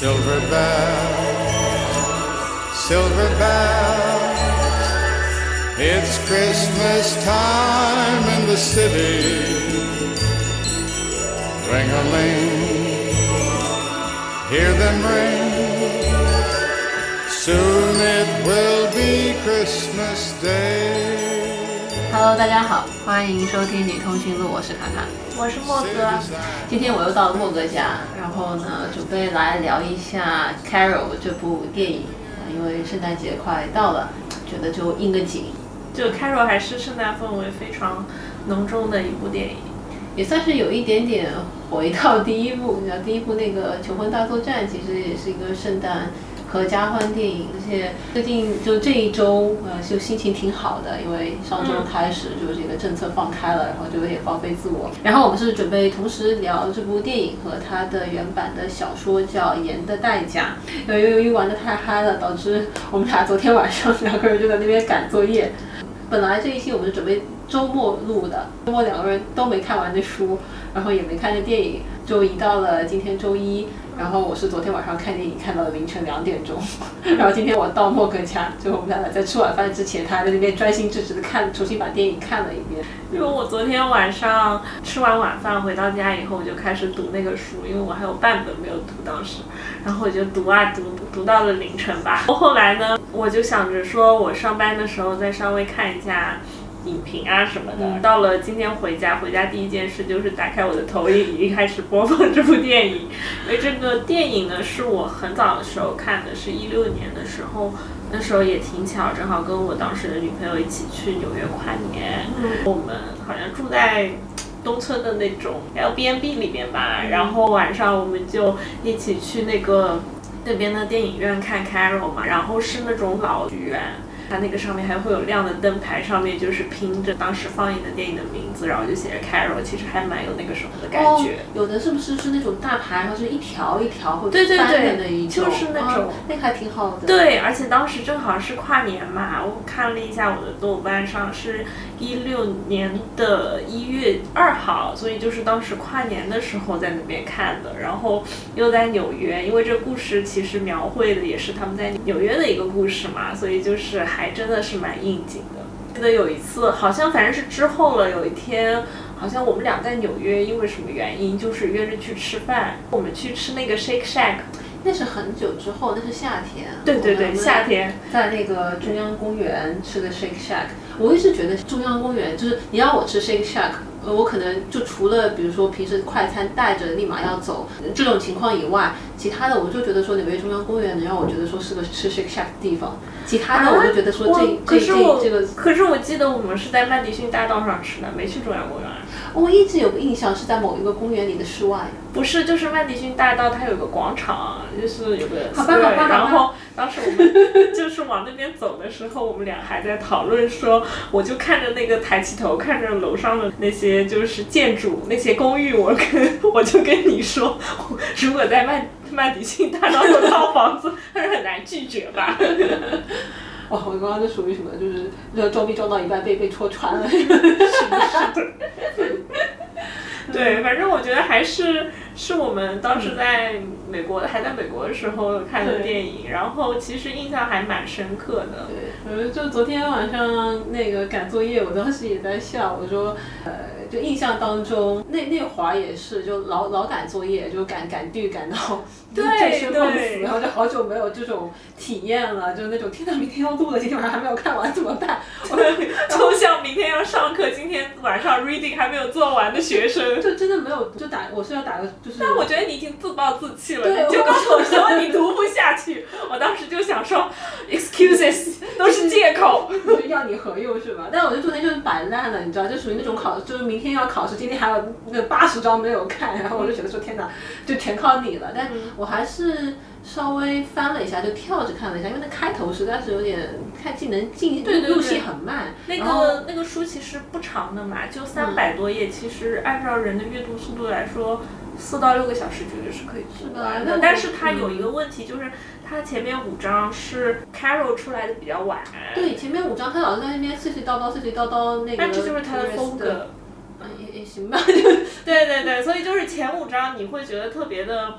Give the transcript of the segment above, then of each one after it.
Silver bells, silver bells. It's Christmas time in the city. Ring a ling, hear them ring. Soon it will be Christmas Day. Hello，大家好，欢迎收听女通讯录，我是卡卡。我是莫哥，今天我又到了莫哥家，然后呢，准备来聊一下《Carol》这部电影，因为圣诞节快到了，觉得就应个景。就《Carol》还是圣诞氛围非常浓重的一部电影，也算是有一点点回到第一部。你知道，第一部那个《求婚大作战》其实也是一个圣诞。合家欢电影，而且最近就这一周，呃，就心情挺好的，因为上周开始就这个政策放开了，然后就有点放飞自我。然后我们是准备同时聊这部电影和它的原版的小说叫《盐的代价》。由于由于玩的太嗨了，导致我们俩昨天晚上两个人就在那边赶作业。本来这一期我们是准备周末录的，周末两个人都没看完的书，然后也没看的电影，就移到了今天周一。然后我是昨天晚上看电影看到了凌晨两点钟，然后今天我到莫哥家，就我们俩在吃晚饭之前，他还在那边专心致志的看，重新把电影看了一遍。因为我昨天晚上吃完晚饭回到家以后，我就开始读那个书，因为我还有半本没有读当时，然后我就读啊读，读到了凌晨吧。后来呢，我就想着说我上班的时候再稍微看一下。影评啊什么的，到了今天回家，回家第一件事就是打开我的投影仪，开始播放这部电影。因为这个电影呢，是我很早的时候看的，是一六年的时候，那时候也挺巧，正好跟我当时的女朋友一起去纽约跨年。我们好像住在东村的那种 L B N B 里面吧，然后晚上我们就一起去那个那边的电影院看 Carol 嘛，然后是那种老剧院。它那个上面还会有亮的灯牌，上面就是拼着当时放映的电影的名字，然后就写着 Carol，其实还蛮有那个时候的感觉。有的是不是是那种大牌，然后是一条一条或者翻的那一种？就是那种，那个还挺好的。对，而且当时正好是跨年嘛，我看了一下我的豆瓣上是一六年的一月二号，所以就是当时跨年的时候在那边看的，然后又在纽约，因为这故事其实描绘的也是他们在纽约的一个故事嘛，所以就是。还真的是蛮应景的。记得有一次，好像反正是之后了。有一天，好像我们俩在纽约，因为什么原因，就是约着去吃饭。我们去吃那个 Shake Shack，那是很久之后，那是夏天。对对对，夏天在那个中央公园吃的 Shake Shack。我一直觉得中央公园就是你让我吃 Shake Shack，呃，我可能就除了比如说平时快餐带着立马要走这种情况以外，其他的我就觉得说纽约中央公园能让我觉得说是个吃 Shake Shack 的地方。其他的我就觉得说这这这这个，可是我记得我们是在曼迪逊大道上吃的，没去中央公园。我一直有个印象是在某一个公园里的室外。不是，就是曼迪逊大道，它有个广场，就是有个好吧好吧。然后当时我们就是往那边走的时候，我们俩还在讨论说，我就看着那个抬起头，看着楼上的那些就是建筑那些公寓，我跟我就跟你说，如果在曼。曼迪逊大道有套房子，还 是很难拒绝吧？哇，我刚刚就属于什么，就是那个装逼装到一半被被戳穿了，是不是？对，反正我觉得还是是我们当时在美国还在美国的时候看的电影，然后其实印象还蛮深刻的。对，呃，就昨天晚上那个赶作业，我当时也在笑，我说，呃。就印象当中，那那会儿也是，就老老赶作业，就赶赶剧赶到醉生梦死，然后就好久没有这种体验了，就是那种天呐，明天要录了，今天晚上还没有看完怎么办？就像明天要上课，今天晚上 reading 还没有做完的学生，就真的没有，就打我是要打个就是。但我觉得你已经自暴自弃了，你就告诉我说 你读不下去，我当时就想说 excuses 都是借口，要你何用是吧？但我就昨天就是摆烂了，你知道，就属于那种考，就是明。天要考试，今天还有那八十章没有看，然后我就觉得说天哪，就全靠你了。但我还是稍微翻了一下，就跳着看了一下，因为那开头实在是有点太技能进入戏很慢。那个那个书其实不长的嘛，就三百多页，其实按照人的阅读速度来说，四到六个小时绝对是可以读完的。但是它有一个问题，就是它前面五章是 Carol 出来的比较晚。对，前面五章他老是在那边碎碎叨叨、碎碎叨叨那个。但这就是他的风格。也也行吧，对对对，所以就是前五章你会觉得特别的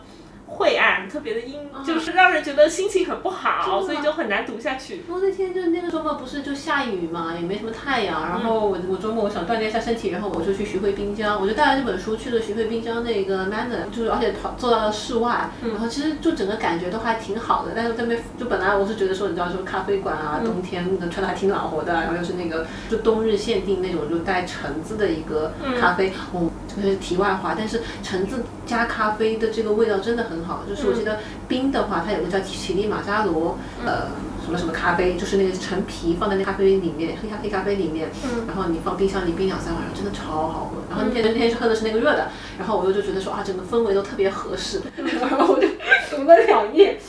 晦暗，特别的阴，啊就是让人觉得心情很不好，所以就很难读下去。然后那天就那个周末不是就下雨嘛，也没什么太阳。然后我我周末我想锻炼一下身体，然后我就去徐汇滨江，我就带了这本书去了徐汇滨江那个 Manner，就是而且跑坐到了室外，然后其实就整个感觉都还挺好的。但是这边就本来我是觉得说，你知道说咖啡馆啊，冬天穿的还挺暖和的，然后又是那个就冬日限定那种就带橙子的一个咖啡，哦，这个是题外话，但是橙子加咖啡的这个味道真的很好，就是我记得冰的话，它有个叫奇力马扎罗，呃。什么什么咖啡，就是那个陈皮放在那咖啡里面，黑咖黑咖啡里面，然后你放冰箱里冰两三晚上，真的超好喝。然后那天那天是喝的是那个热的，然后我又就觉得说啊，整个氛围都特别合适，然后我就 读了两页，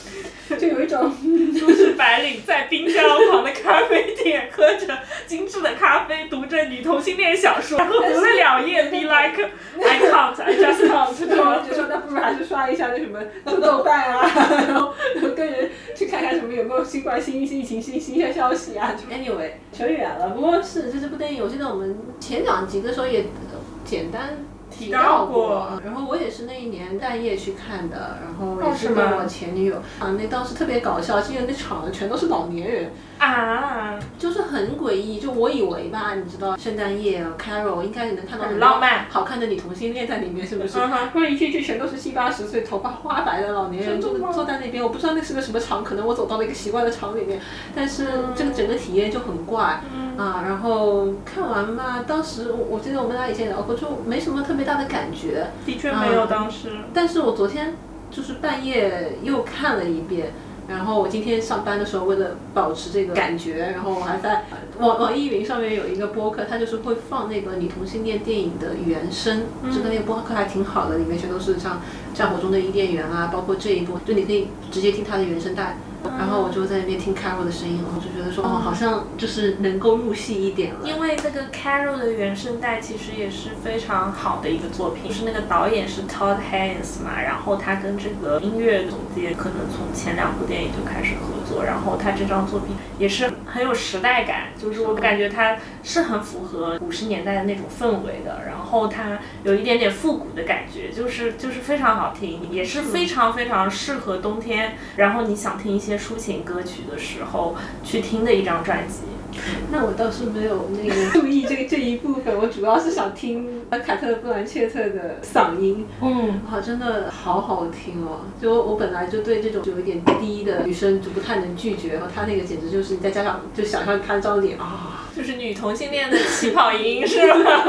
就有一种 都市白领在滨江旁的咖啡店，喝着精致的咖啡，读着女同性恋小说，然后读了两页，be like I can't, I just can't，然后就说那不如还是刷一下那什么豆豆瓣啊，然后跟人去看看什么有没有新冠新疫情新新鲜消息啊。Anyway，扯远了，不过是就这部电影，我记得我们前两集的时候也呃简单。提到过，然后我也是那一年半夜去看的，然后也是跟我前女友啊，那当时特别搞笑，因为那场全都是老年人，啊，就是很诡异。就我以为吧，你知道圣诞夜 Carol 应该能看到很很浪漫好看的女同性恋在里面，是不是？然一进去全都是七八十岁、头发花白的老年人坐坐在那边，我不知道那是个什么场，可能我走到了一个奇怪的场里面，但是这个整个体验就很怪。啊，然后看完嘛，当时我我记得我们俩以前聊过，就没什么特别大的感觉。的确没有当时。但是我昨天就是半夜又看了一遍，然后我今天上班的时候，为了保持这个感觉，然后我还在网网易云上面有一个播客，它就是会放那个你同性恋电影的原声，这个那个播客还挺好的，里面全都是像《战火中的伊甸园》啊，包括这一部，就你可以直接听它的原声带。然后我就在那边听 Carol 的声音，我就觉得说，哦，好像就是能够入戏一点了。因为这个 Carol 的原声带其实也是非常好的一个作品，就是那个导演是 Todd Haynes 嘛，然后他跟这个音乐总监可能从前两部电影就开始合作，然后他这张作品也是很有时代感，就是我感觉它是很符合五十年代的那种氛围的，然后它有一点点复古的感觉，就是就是非常好听，也是非常非常适合冬天，然后你想听一些抒情歌曲的时候去听的一张专辑。那我倒是没有那个 注意这这一部分，我主要是想听凯特·布兰切特的嗓音，嗯，好，真的好好听哦！就我本来就对这种有一点低的女生就不太能拒绝，然后她那个简直就是你再加上就想象她那张脸啊。就是女同性恋的起跑音是吧？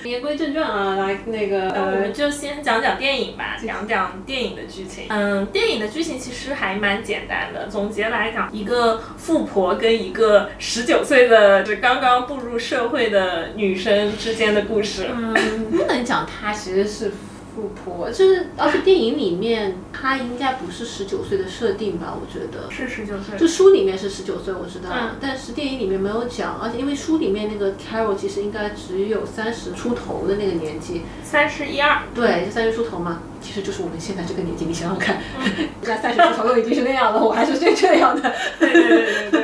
言归正传啊，来那个呃，我呃们，就先讲讲电影吧，讲讲电影的剧情。嗯，电影的剧情其实还蛮简单的。总结来讲，一个富婆跟一个十九岁的就刚刚步入社会的女生之间的故事。嗯，不能讲她其实是富婆，就是而且电影里面她应该不是十九岁的设定吧？我觉得。是十九岁就书里面是十九岁，我知道，嗯但是电影里面没有讲，而且因为书里面那个 Carol 其实应该只有三十出头的那个年纪，三十一二。对，就三十出头嘛，其实就是我们现在这个年纪，你想想看，人家三十出头都已经是那样了，我还是这这样的，对对对对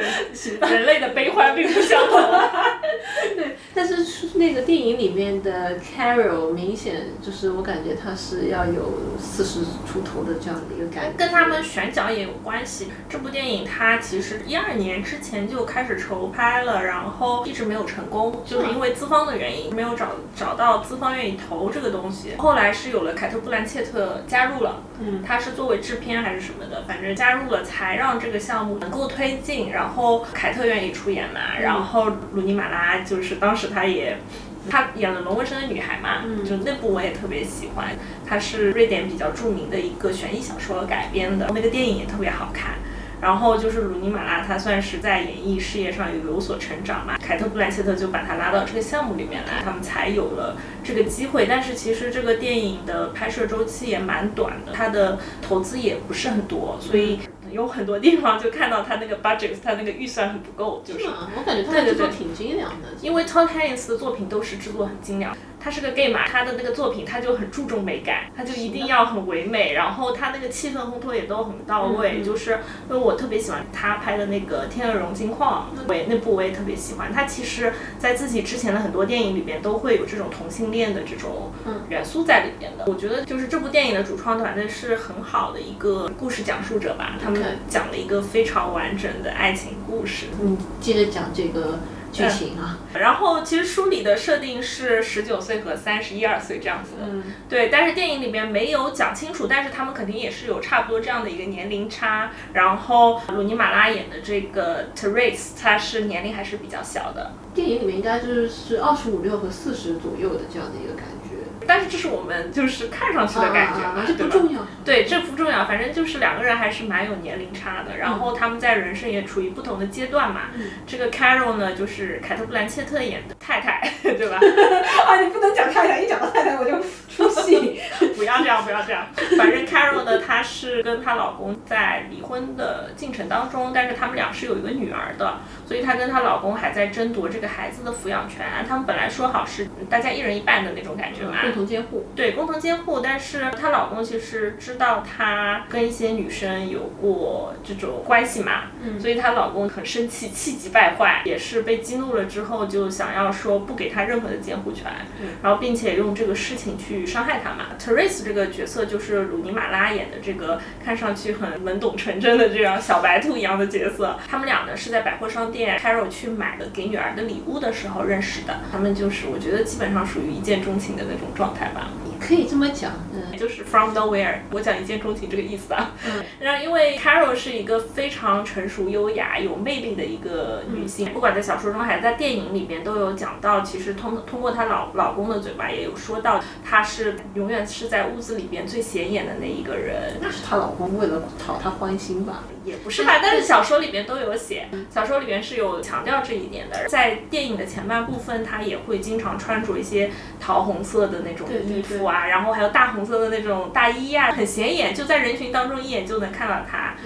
对，人类的悲欢并不相同。对，但是书那个电影里面的 Carol 明显就是我感觉她是要有四十出头的这样的一个感觉，跟他们选角也有关系。这部电影它其实一二年之前就开始筹拍了，然后一直没有成功，就是因为资方的原因，没有找找到资方愿意投这个东西。后来是有了凯特·布兰切特加入了，嗯他是作为制片还是什么的，反正加入了才让这个项目能够推进。然后凯特愿意出演嘛，然后鲁尼马拉就是当时他也。她演了《龙纹身的女孩》嘛，嗯就那部我也特别喜欢。它是瑞典比较著名的一个悬疑小说改编的，那个电影也特别好看。然后就是鲁尼马拉，他算是在演艺事业上有有所成长嘛。凯特·布兰切特就把他拉到这个项目里面来，他们才有了这个机会。但是其实这个电影的拍摄周期也蛮短的，它的投资也不是很多，所以有很多地方就看到他那个 budget，他那个预算很不够，就是是？我感觉她对对对的制作挺精良的，因为 Todd Haynes 的作品都是制作很精良。他是个 gay 嘛，他的那个作品他就很注重美感，他就一定要很唯美，然后他那个气氛烘托也都很到位。就是因为我特别喜欢他拍的那个《天鹅绒金矿》，我也那部我也特别喜欢。他其实在自己之前的很多电影里边都会有这种同性恋的这种元素在里边的。我觉得就是这部电影的主创团队是很好的一个故事讲述者吧，他们讲了一个非常完整的爱情故事。嗯，接着讲这个。剧情啊，然后其实书里的设定是十九岁和三十一二岁这样子的，对，但是电影里面没有讲清楚，但是他们肯定也是有差不多这样的一个年龄差。然后鲁尼马拉演的这个 Teresa，她是年龄还是比较小的，电影里面应该就是是二十五六和四十左右的这样的一个感觉。但是这是我们就是看上去的感觉嘛，这不重要。对，这不重要，反正就是两个人还是蛮有年龄差的。然后他们在人生也处于不同的阶段嘛。这个 Carol 呢，就是凯特·布兰切特演的太太，对吧？啊，你不能讲太太，一讲到太太我就出戏。不要这样，不要这样。反正 Carol 呢，她是跟她老公在离婚的进程当中，但是他们俩是有一个女儿的，所以她跟她老公还在争夺这个孩子的抚养权。他们本来说好是大家一人一半的那种感觉嘛。共同监护，对，共同监护。但是她老公其实知道她跟一些女生有过这种关系嘛，嗯，所以她老公很生气，气急败坏，也是被激怒了之后，就想要说不给她任何的监护权，然后并且用这个事情去伤害她嘛。Teresa 这个角色就是鲁尼马拉演的这个看上去很懵懂纯真的这样小白兔一样的角色。他们俩呢是在百货商店，Carol 去买了给女儿的礼物的时候认识的。他们就是我觉得基本上属于一见钟情的那种状。状态吧，也可以这么讲，嗯，就是 from nowhere，我讲一见钟情这个意思啊。嗯，然后因为 Carol 是一个非常成熟、优雅、有魅力的一个女性，不管在小说中还是在电影里面都有讲到，其实通通过她老老公的嘴巴也有说到，她是永远是在屋子里边最显眼的那一个人。那是她老公为了讨她欢心吧？也不是吧，但是小说里边都有写，小说里边是有强调这一点的。在电影的前半部分，他也会经常穿着一些桃红色的那。种衣服啊，然后还有大红色的那种大衣呀，很显眼，就在人群当中一眼就能看到她。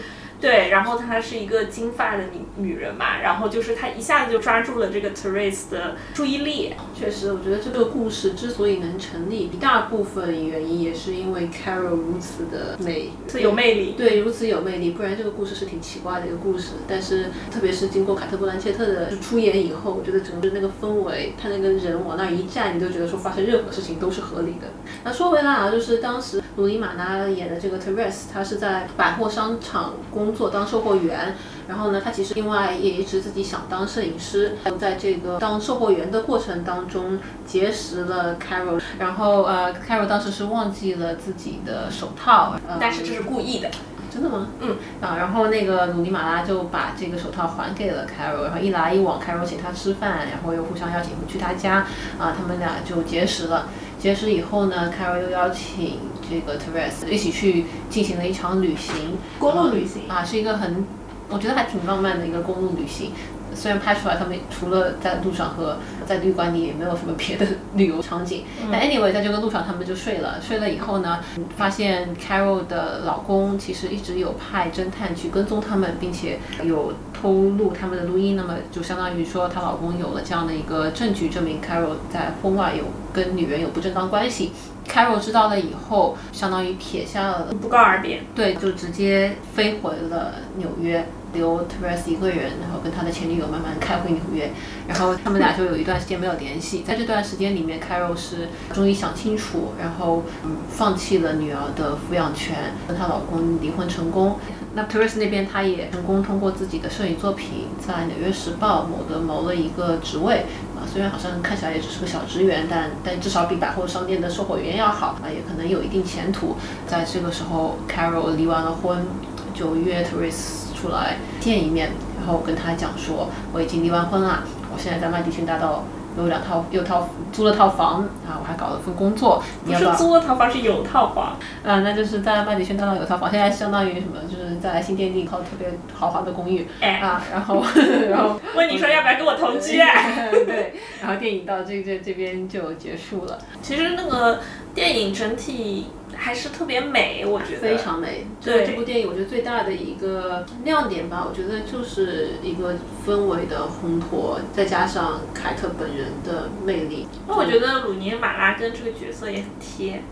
对，然后她是一个金发的女女人嘛，然后就是她一下子就抓住了这个 Teresa 的注意力。确实，我觉得这个故事之所以能成立，一大部分原因也是因为 Carol 如此的美，有魅力。对，如此有魅力，不然这个故事是挺奇怪的一个故事。但是，特别是经过凯特·布兰切特的出演以后，我觉得整个那个氛围，他那个人往那一站，你就觉得说发生任何事情都是合理的。那说回来啊，就是当时鲁尼马拉演的这个 Teresa，她是在百货商场工。做当售货员，然后呢，他其实另外也一直自己想当摄影师，在这个当售货员的过程当中结识了 Carol，然后呃，Carol 当时是忘记了自己的手套，但是这是故意的，真的吗？嗯啊，然后那个鲁尼马拉就把这个手套还给了 Carol，然后一来一往，Carol 请他吃饭，然后又互相邀请回去他家，啊，他们俩就结识了。结识以后呢，Carol 又邀请这个 Teresa 一起去进行了一场旅行，公路旅行啊，是一个很，我觉得还挺浪漫的一个公路旅行。虽然拍出来他们除了在路上和在旅馆里也没有什么别的旅游场景，但 anyway 在这个路上他们就睡了。睡了以后呢，发现 Carol 的老公其实一直有派侦探去跟踪他们，并且有偷录他们的录音。那么就相当于说，她老公有了这样的一个证据，证明 Carol 在婚外有跟女人有不正当关系。Carol 知道了以后，相当于撇下了不告而别，对，就直接飞回了纽约。留 Teresa 一个人，然后跟他的前女友慢慢开回纽约，然后他们俩就有一段时间没有联系。在这段时间里面，Carol 是终于想清楚，然后嗯放弃了女儿的抚养权，跟她老公离婚成功。那 Teresa 那边，她也成功通过自己的摄影作品，在《纽约时报》谋得谋了一个职位啊，虽然好像看起来也只是个小职员，但但至少比百货商店的售货员要好啊，也可能有一定前途。在这个时候，Carol 离完了婚，就约 Teresa。出来见一面，然后跟他讲说我已经离完婚了，我现在在麦迪逊大道有两套有套租了套房啊，我还搞了份工作。不是租了套房，是有套房。啊，那就是在麦迪逊大道有套房，现在相当于什么？就是在新天地套特别豪华的公寓。哎啊，然后 然后 问你说要不要跟我同居？对，然后电影到这这这边就结束了。其实那个电影整体。还是特别美，我觉得非常美。对这部电影，我觉得最大的一个亮点吧，我觉得就是一个氛围的烘托，再加上凯特本人的魅力。那我觉得鲁尼马拉跟这个角色也很贴。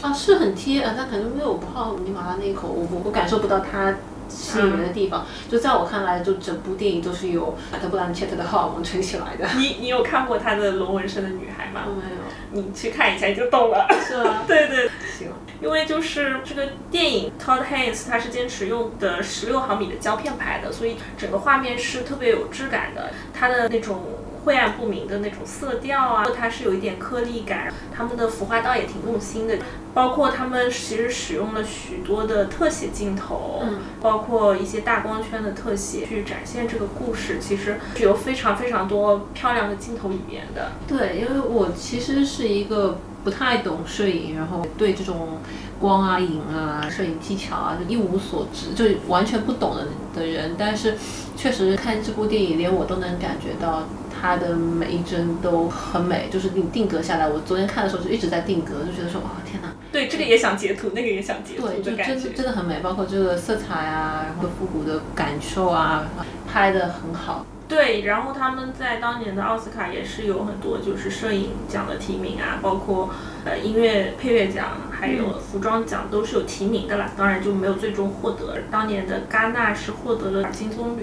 啊，是很贴啊，但可能因为我不好鲁尼马拉那一口，我我我感受不到他吸引人的地方。就在我看来，就整部电影都是由凯特·布兰切特的荷尔蒙撑起来的。你你有看过他的《龙纹身的女孩》吗？没有。你去看一下你就懂了。是吗？对对。行。因为就是这个电影，Todd Haynes 他是坚持用的十六毫米的胶片拍的，所以整个画面是特别有质感的。它的那种。晦暗不明的那种色调啊，它是有一点颗粒感，他们的服化道也挺用心的，包括他们其实使用了许多的特写镜头，嗯，包括一些大光圈的特写去展现这个故事，其实是有非常非常多漂亮的镜头语言的。对，因为我其实是一个不太懂摄影，然后对这种光啊、影啊、摄影技巧啊就一无所知，就完全不懂的的人，但是确实看这部电影，连我都能感觉到。它的每一帧都很美，就是你定格下来。我昨天看的时候就一直在定格，就觉得说，哇天哪！对，这个也想截图，那个也想截图对，就真的真的很美，包括这个色彩啊，然后复古的感受啊，拍的很好。对，然后他们在当年的奥斯卡也是有很多就是摄影奖的提名啊，包括呃音乐配乐奖，还有服装奖都是有提名的啦。当然就没有最终获得。当年的戛纳是获得了金棕榈。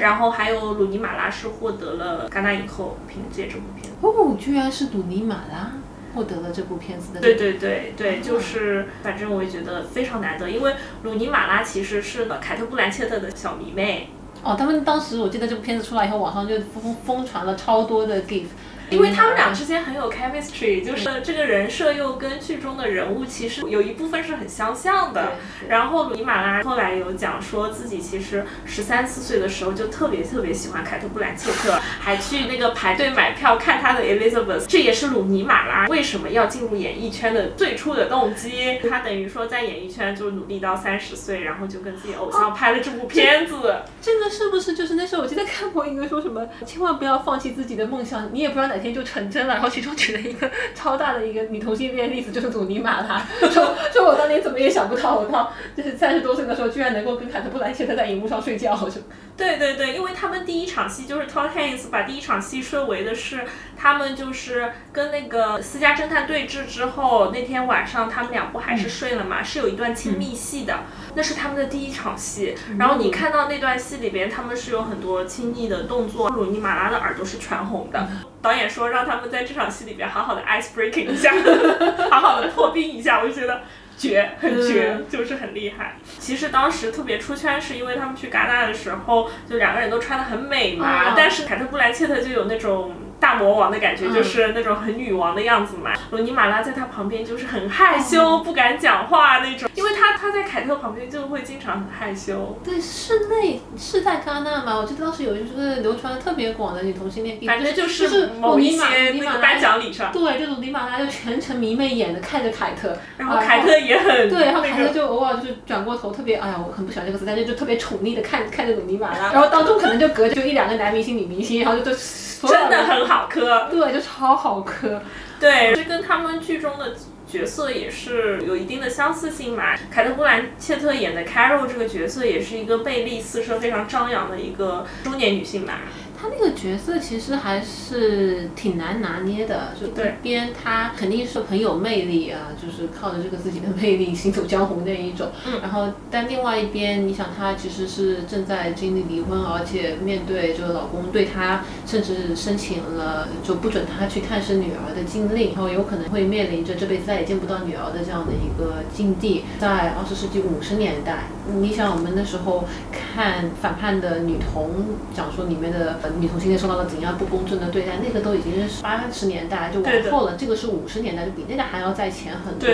然后还有鲁尼马拉是获得了戛纳影后，凭借这部片子哦，居然是鲁尼马拉获得了这部片子的。对对对对，就是反正我也觉得非常难得，因为鲁尼马拉其实是凯特·布兰切特的小迷妹。哦，他们当时我记得这部片子出来以后，网上就疯疯传了超多的 gif。因为他们俩之间很有 chemistry，就是这个人设又跟剧中的人物其实有一部分是很相像的。然后鲁尼马拉后来有讲说自己其实十三四岁的时候就特别特别喜欢凯特布兰切特，还去那个排队买票看他的 Elizabeth。这也是鲁尼马拉为什么要进入演艺圈的最初的动机。他等于说在演艺圈就努力到三十岁，然后就跟自己偶像拍了这部片子。这个是不是就是那时候我记得看过一个说什么，千万不要放弃自己的梦想，你也不知道哪。天就成真了，然后其中举了一个超大的一个女同性恋例子，就是鲁尼玛拉，说说我当年怎么也想不到，我到就是三十多岁的时候，居然能够跟凯特布兰切特在荧幕上睡觉，就。对对对，因为他们第一场戏就是 Todd Haynes 把第一场戏设为的是他们就是跟那个私家侦探对峙之后，那天晚上他们两不还是睡了嘛，是有一段亲密戏的，那是他们的第一场戏。然后你看到那段戏里边，他们是有很多亲密的动作，鲁尼马拉的耳朵是全红的，导演。说让他们在这场戏里边好好的 ice breaking 一下，好好的破冰一下，我就觉得绝，很绝，就是很厉害。其实当时特别出圈，是因为他们去戛纳的时候，就两个人都穿的很美嘛，但是凯特布莱切特就有那种。大魔王的感觉就是那种很女王的样子嘛。罗尼马拉在他旁边就是很害羞，不敢讲话那种，因为他他在凯特旁边就会经常很害羞。对，室内是在戛纳嘛？我记得当时有一个就是流传的特别广的女同性恋，反正就是某一些那个颁奖礼上，对，就是尼马拉就全程迷妹眼的看着凯特，然后凯特也很对，然后凯特就偶尔就是转过头，特别哎呀，我很不喜欢这个词，但是就特别宠溺的看看着鲁尼马拉，然后当中可能就隔着就一两个男明星、女明星，然后就都。真的很好磕，对，就超好磕。对，这跟他们剧中的角色也是有一定的相似性嘛。凯特·布兰切特演的 Carol 这个角色也是一个魅力四射、非常张扬的一个中年女性嘛。他那个角色其实还是挺难拿捏的，就一边他肯定是很有魅力啊，就是靠着这个自己的魅力行走江湖那一种。嗯。然后，但另外一边，你想他其实是正在经历离婚，而且面对这个老公对他甚至申请了就不准他去探视女儿的禁令，然后有可能会面临着这辈子再也见不到女儿的这样的一个境地。在二十世纪五十年代，你想我们那时候看反叛的女童，讲说里面的。女同性恋受到了怎样不公正的对待？那个都已经是八十年代就往后了，这个是五十年代，就比那个还要在前很多。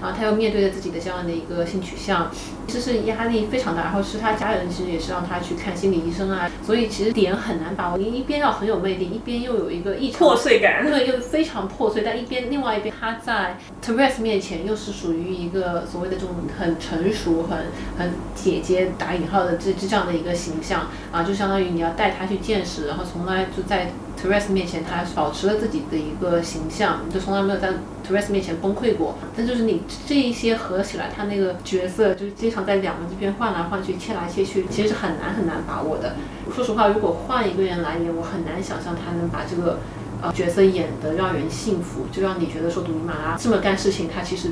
然后他又面对着自己的这样的一个性取向，其实是压力非常大。然后是他家人其实也是让他去看心理医生啊，所以其实点很难把握。你一边要很有魅力，一边又有一个异常破碎感，对，又非常破碎。但一边另外一边他在 Therese 面前又是属于一个所谓的这种很成熟、很很姐姐打引号的这这样的一个形象啊，就相当于你要带他去见识。然后从来就在 Therese 面前，他还保持了自己的一个形象，就从来没有在 Therese 面前崩溃过。但就是你这一些合起来，他那个角色就是经常在两个这边换来换去、切来切去，其实是很难很难把握的。说实话，如果换一个人来演，我很难想象他能把这个。呃角色演的让人信服，就让你觉得说鲁尼马拉这么干事情，他其实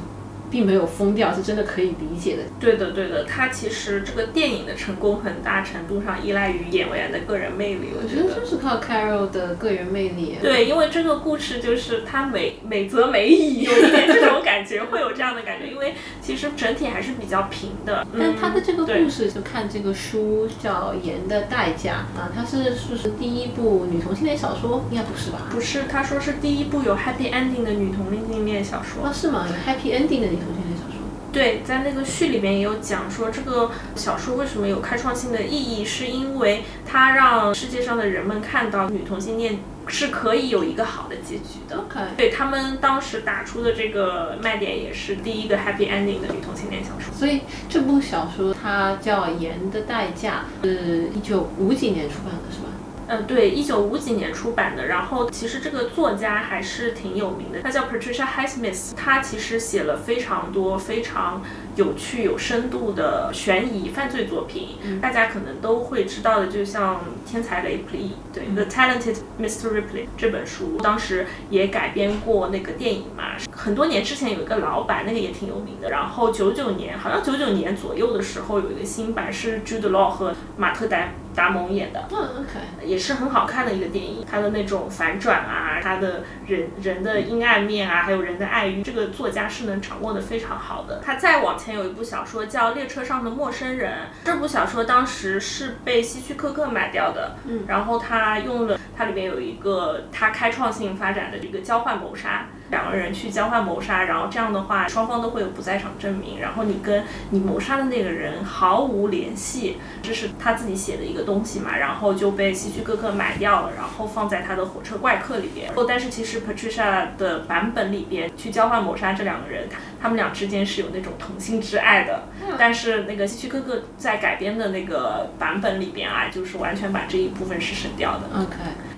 并没有疯掉，是真的可以理解的。对的，对的，他其实这个电影的成功很大程度上依赖于演员的个人魅力，我我觉得。就是靠 Carol 的个人魅力。对，因为这个故事就是他美美则美矣，有一点这种感觉，会有这样的感觉。因为其实整体还是比较平的。但他的这个故事，就看这个书叫《盐的代价》啊，它是是不是第一部女同性恋小说？应该不是吧？不是，他说是第一部有 happy ending 的女同性恋小说。啊，是吗？有 happy ending 的女同性恋小说？对，在那个序里面也有讲说，这个小说为什么有开创性的意义，是因为它让世界上的人们看到女同性恋是可以有一个好的结局的。对他们当时打出的这个卖点也是第一个 happy ending 的女同性恋小说。所以这部小说它叫《盐的代价》，是一九五几年出版的，是吧？呃，对，一九五几年出版的。然后其实这个作家还是挺有名的，他叫 Patricia Highsmith。他其实写了非常多非常有趣、有深度的悬疑犯罪作品，大家可能都会知道的，就像《天才雷普利》对，The Talented Mr. Ripley》这本书，当时也改编过那个电影嘛。很多年之前有一个老版，那个也挺有名的。然后九九年，好像九九年左右的时候有一个新版，是 Jude Law 和马特达达蒙演的。嗯，OK，也是很好看的一个电影，它的那种反转啊，它的人人的阴暗面啊，还有人的爱欲，这个作家是能掌握的非常好的。他再往前有一部小说叫《列车上的陌生人》，这部小说当时是被希区柯克买掉的，嗯然后他用了它里面有一个他开创性发展的一个交换谋杀。两个人去交换谋杀，然后这样的话，双方都会有不在场证明，然后你跟你谋杀的那个人毫无联系，这是他自己写的一个东西嘛，然后就被希区柯克买掉了，然后放在他的火车怪客里边。哦，但是其实 Patricia 的版本里边去交换谋杀这两个人，他他们俩之间是有那种同性之爱的，但是那个希区柯克在改编的那个版本里边啊，就是完全把这一部分是省掉的。OK，《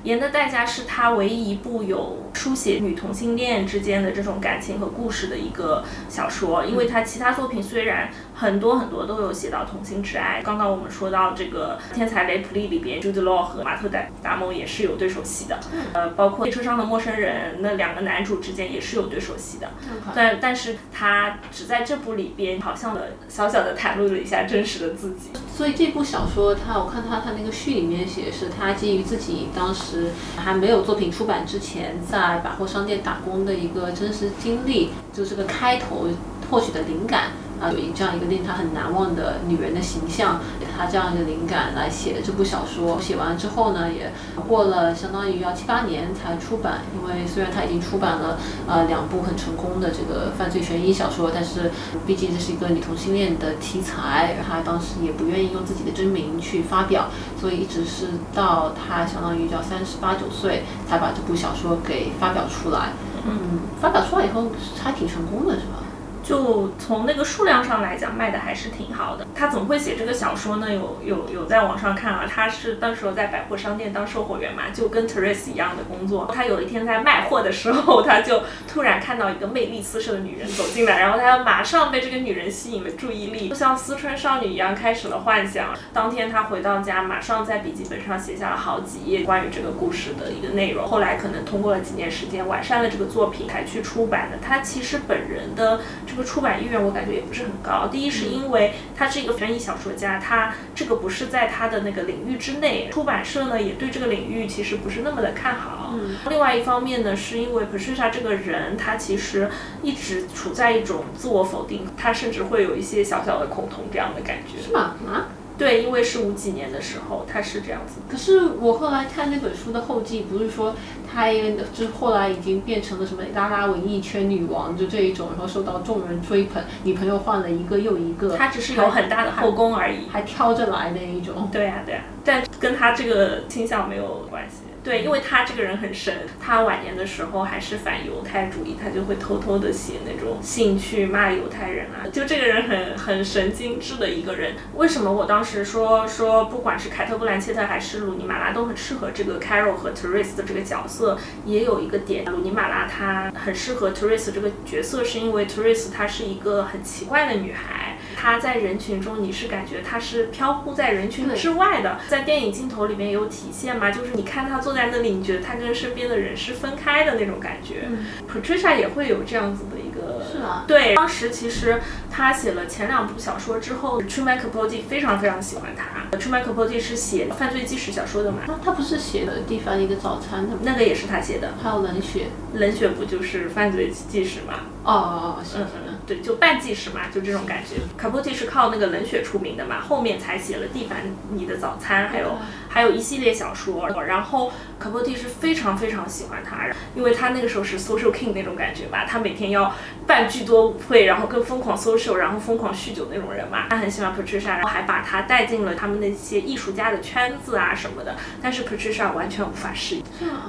盐的代价》是他唯一一部有书写女同性恋之间的这种感情和故事的一个小说，因为他其他作品虽然很多很多都有写到同性之爱，刚刚我们说到这个《天才雷普利》里边，Jude Law 和马特达达蒙也是有对手戏的，呃，包括《列车上的陌生人》那两个男主之间也是有对手戏的，但但是他只在这部里边好像的小小的袒露了一下真实的自己。所以这部小说，他我看他他那个序里面写是，他基于自己当时还没有作品出版之前，在百货商店打工的一个真实经历，就这个开头获取的灵感。啊，有一这样一个令他很难忘的女人的形象，给他这样一个灵感来写这部小说。写完之后呢，也过了相当于要七八年才出版。因为虽然他已经出版了呃两部很成功的这个犯罪悬疑小说，但是毕竟这是一个女同性恋的题材，他当时也不愿意用自己的真名去发表，所以一直是到他相当于叫三十八九岁才把这部小说给发表出来。嗯，发表出来以后还挺成功的，是吧？就从那个数量上来讲，卖的还是挺好的。他怎么会写这个小说呢？有有有在网上看啊，他是那时候在百货商店当售货员嘛，就跟 Teresa 一样的工作。他有一天在卖货的时候，他就突然看到一个魅力四射的女人走进来，然后他马上被这个女人吸引了注意力，就像思春少女一样开始了幻想。当天他回到家，马上在笔记本上写下了好几页关于这个故事的一个内容。后来可能通过了几年时间完善了这个作品，才去出版的。他其实本人的这个出版意愿我感觉也不是很高。第一是因为他是一个悬疑小说家，他这个不是在他的那个领域之内，出版社呢也对这个领域其实不是那么的看好。另外一方面呢，是因为 Patricia 这个人，他其实一直处在一种自我否定，他甚至会有一些小小的恐同这样的感觉。是吗？啊？对，因为是五几年的时候，他是这样子。可是我后来看那本书的后记，不是说她也就是后来已经变成了什么拉拉文艺圈女王，就这一种，然后受到众人追捧，女朋友换了一个又一个，他只是有很大的后宫而已。还挑着来那一种。对呀、对呀、但跟他这个倾向没有关系。对，因为他这个人很神，他晚年的时候还是反犹太主义，他就会偷偷的写那种信去骂犹太人啊，就这个人很很神经质的一个人。为什么我当时说说，不管是凯特·布兰切特还是鲁尼马拉都很适合这个 Carol 和 Teresa 的这个角色，也有一个点，鲁尼马拉她很适合 Teresa 这个角色，是因为 Teresa 她是一个很奇怪的女孩。他在人群中，你是感觉他是飘忽在人群对之外的，在电影镜头里面有体现吗，就是你看他坐在那里，你觉得他跟身边的人是分开的那种感觉。Patricia 也会有这样子的一个，是啊对，当时其实他写了前两部小说之后，Truman Capote 非常非常喜欢他。Truman Capote 是写犯罪纪实小说的嘛，他他不是写的《蒂凡尼的早餐》的吗？那个也是他写的，还有冷血。冷血不就是犯罪纪实嘛？哦哦哦，是嗯是嗯，对，就半纪实嘛，就这种感觉。卡波蒂是靠那个冷血出名的嘛，后面才写了《蒂凡尼的早餐》，还有嗯还有一系列小说。然后卡波蒂是非常非常喜欢他，因为他那个时候是 social king 那种感觉吧，他每天要办巨多舞会，然后更疯狂 social，然后疯狂酗酒那种人嘛。他很喜欢 Patricia，然后还把他带进了他们那些艺术家的圈子啊什么的。但是 Patricia 完全无法适应。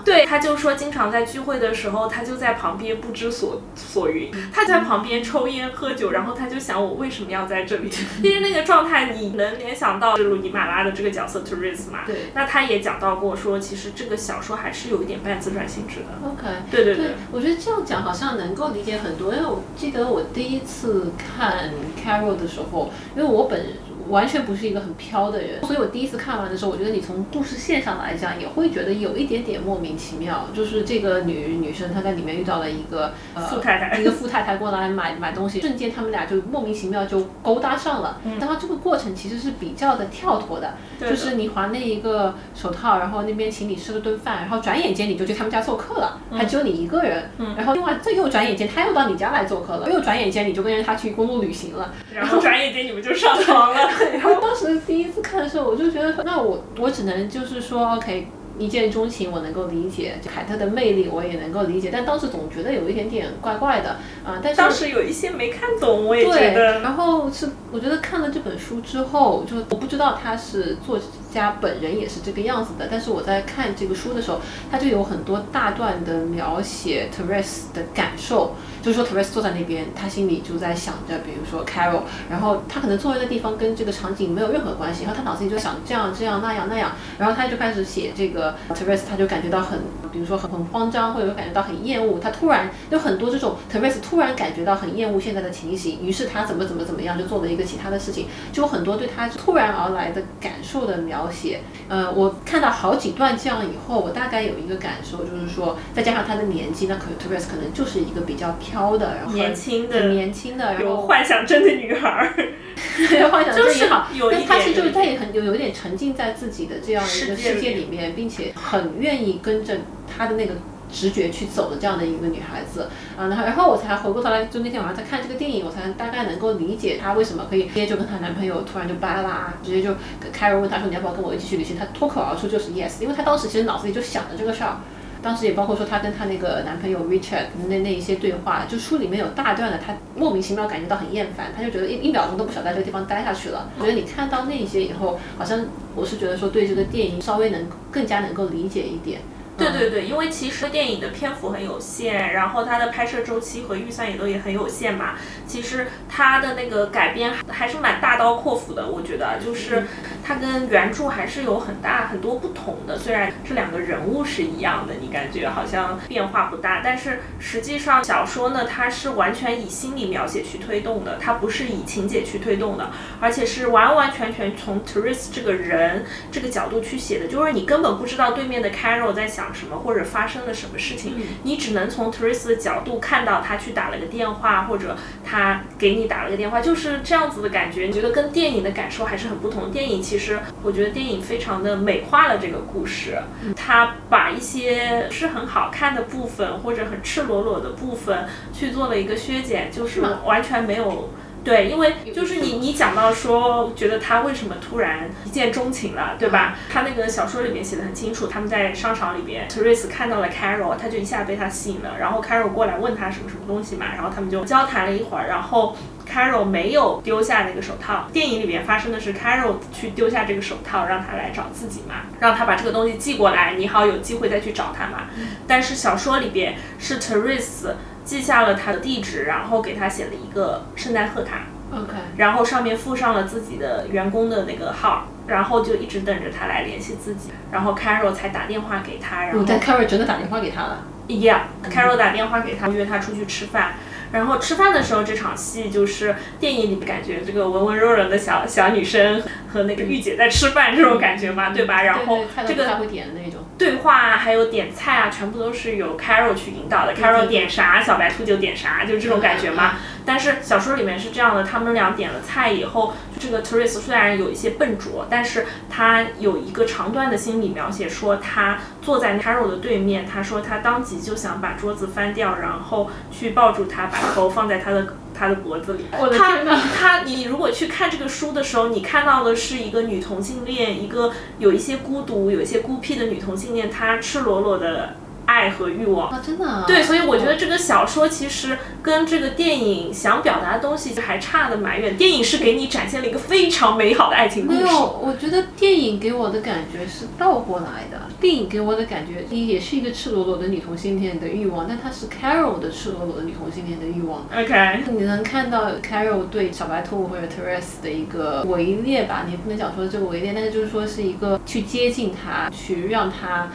对，他就说经常在聚会的时候，他就在旁边不知所所云，他在旁边抽烟喝酒，然后他就想我为什么要在这里？其实那个状态你能联想到鲁尼马拉的这个角色 Therese 嘛？对那他也讲到过说，其实这个小说还是有一点半自传性质的。OK，对对对对，我觉得这样讲好像能够理解很多，因为我记得我第一次看 Carol 的时候，因为我本完全不是一个很飘的人，所以我第一次看完的时候，我觉得你从故事线上来讲，也会觉得有一点点莫名其妙。就是这个女女生她在里面遇到了一个、呃、富太太一个富太太过来买买东西，瞬间他们俩就莫名其妙就勾搭上了。然后这个过程其实是比较的跳脱的，对的就是你还那一个手套，然后那边请你吃了顿饭，然后转眼间你就去他们家做客了，还只有你一个人。嗯然后另外这又转眼间他又到你家来做客了，又转眼间你就跟着他去公路旅行了。然后转眼间你们就上床了。然后当时第一次看的时候，我就觉得，那我我只能就是说，OK。一见钟情我能够理解，就凯特的魅力我也能够理解，但当时总觉得有一点点怪怪的啊、但是当时有一些没看懂，我也觉对，得。然后是我觉得看了这本书之后，就我不知道他是作家本人也是这个样子的，但是我在看这个书的时候，他就有很多大段的描写 Teresa 的感受，就是说 Teresa 坐在那边，他心里就在想着，比如说 Carol，然后他可能坐在那地方跟这个场景没有任何关系，然后他脑子里就想这样这样那样那样，然后他就开始写这个 Teresa，他就感觉到很，比如说很很慌张，或者说感觉到很厌恶，他突然有很多这种 Therese 突然感觉到很厌恶现在的情形，于是他怎么怎么怎么样就做了一个其他的事情，就有很多对他突然而来的感受的描写。呃，我看到好几段这样以后，我大概有一个感受，就是说，再加上他的年纪，那可能 Therese 可能就是一个比较飘的，然后年轻的很年轻的，然有后幻想症的女孩儿，幻想 就是症也好，有一但他是就是他也很有有一点沉浸在自己的这样一个世界里面，并且很愿意跟着她的那个。直觉去走的这样的一个女孩子啊，然后然后我才回过头来，就那天晚上在看这个电影，我才大概能够理解她为什么可以直接就跟她男朋友突然就巴拉拉，直接就开尔问她说你要不要跟我一起去旅行，她脱口而出就是 yes，因为她当时其实脑子里就想着这个事儿。当时也包括说她跟她那个男朋友 Richard 那那一些对话，就书里面有大段的，她莫名其妙感觉到很厌烦，她就觉得一一秒钟都不想在这个地方待下去了。我觉得你看到那些以后，好像我是觉得说对这个电影稍微能更加能够理解一点。对对对，因为其实电影的篇幅很有限，然后它的拍摄周期和预算也都也很有限嘛。其实它的那个改编还是蛮大刀阔斧的，我觉得就是它跟原著还是有很大很多不同的。虽然这两个人物是一样的，你感觉好像变化不大，但是实际上小说呢，它是完全以心理描写去推动的，它不是以情节去推动的，而且是完完全全从 Therese 这个人这个角度去写的，就是你根本不知道对面的 Carol 在想什么，或者发生了什么事情，你只能从 Therese 的角度看到他去打了个电话，或者他给你打了个电话，就是这样子的感觉。你觉得跟电影的感受还是很不同。电影其实我觉得电影非常的美化了这个故事，他把一些不是很好看的部分或者很赤裸裸的部分去做了一个削减，就是完全没有。对，因为就是你，你讲到说，觉得他为什么突然一见钟情了，对吧？他那个小说里面写的很清楚，他们在商场里边，Therese 看到了 Carol，他就一下被他吸引了，然后 Carol 过来问他什么什么东西嘛，然后他们就交谈了一会儿，然后 Carol 没有丢下那个手套。电影里面发生的是 Carol 去丢下这个手套，让他来找自己嘛，让他把这个东西寄过来，你好有机会再去找他嘛。但是小说里边是 Therese 记下了他的地址，然后给他写了一个圣诞贺卡。OK，然后上面附上了自己的员工的那个号，然后就一直等着他来联系自己，然后 Carol 才打电话给他，然后嗯但 Carol 真的打电话给他了。Yeah，Carol 打电话给他，约他出去吃饭。然后吃饭的时候，这场戏就是电影里感觉这个文文弱弱的小小女生和那个御姐在吃饭这种感觉嘛，对吧？然后这个不太会点的那种。对话啊还有点菜啊，全部都是由 Carol 去引导的。Carol 点啥，小白兔就点啥，就这种感觉嘛。但是小说里面是这样的，他们俩点了菜以后，这个 Therese 虽然有一些笨拙，但是他有一个长段的心理描写，说他坐在 Carol 的对面，他说他当即就想把桌子翻掉，然后去抱住他，把头放在他的他的脖子里。我的他！他，你如果去看这个书的时候，你看到的是一个女同性恋，一个有一些孤独、有一些孤僻的女同性恋，她赤裸裸的爱和欲望。啊，真的啊。对，所以我觉得这个小说其实跟这个电影想表达的东西还差的蛮远。电影是给你展现了一个非常美好的爱情故事。没有，我觉得电影给我的感觉是倒过来的。电影给我的感觉也是一个赤裸裸的女同性恋的欲望，但它是 Carol 的赤裸裸的女同性恋的欲望。OK，你能看到 Carol 对小白兔或者 Therese 的一个围猎吧？你也不能讲说这个围猎，但是就是说是一个去接近他，去让他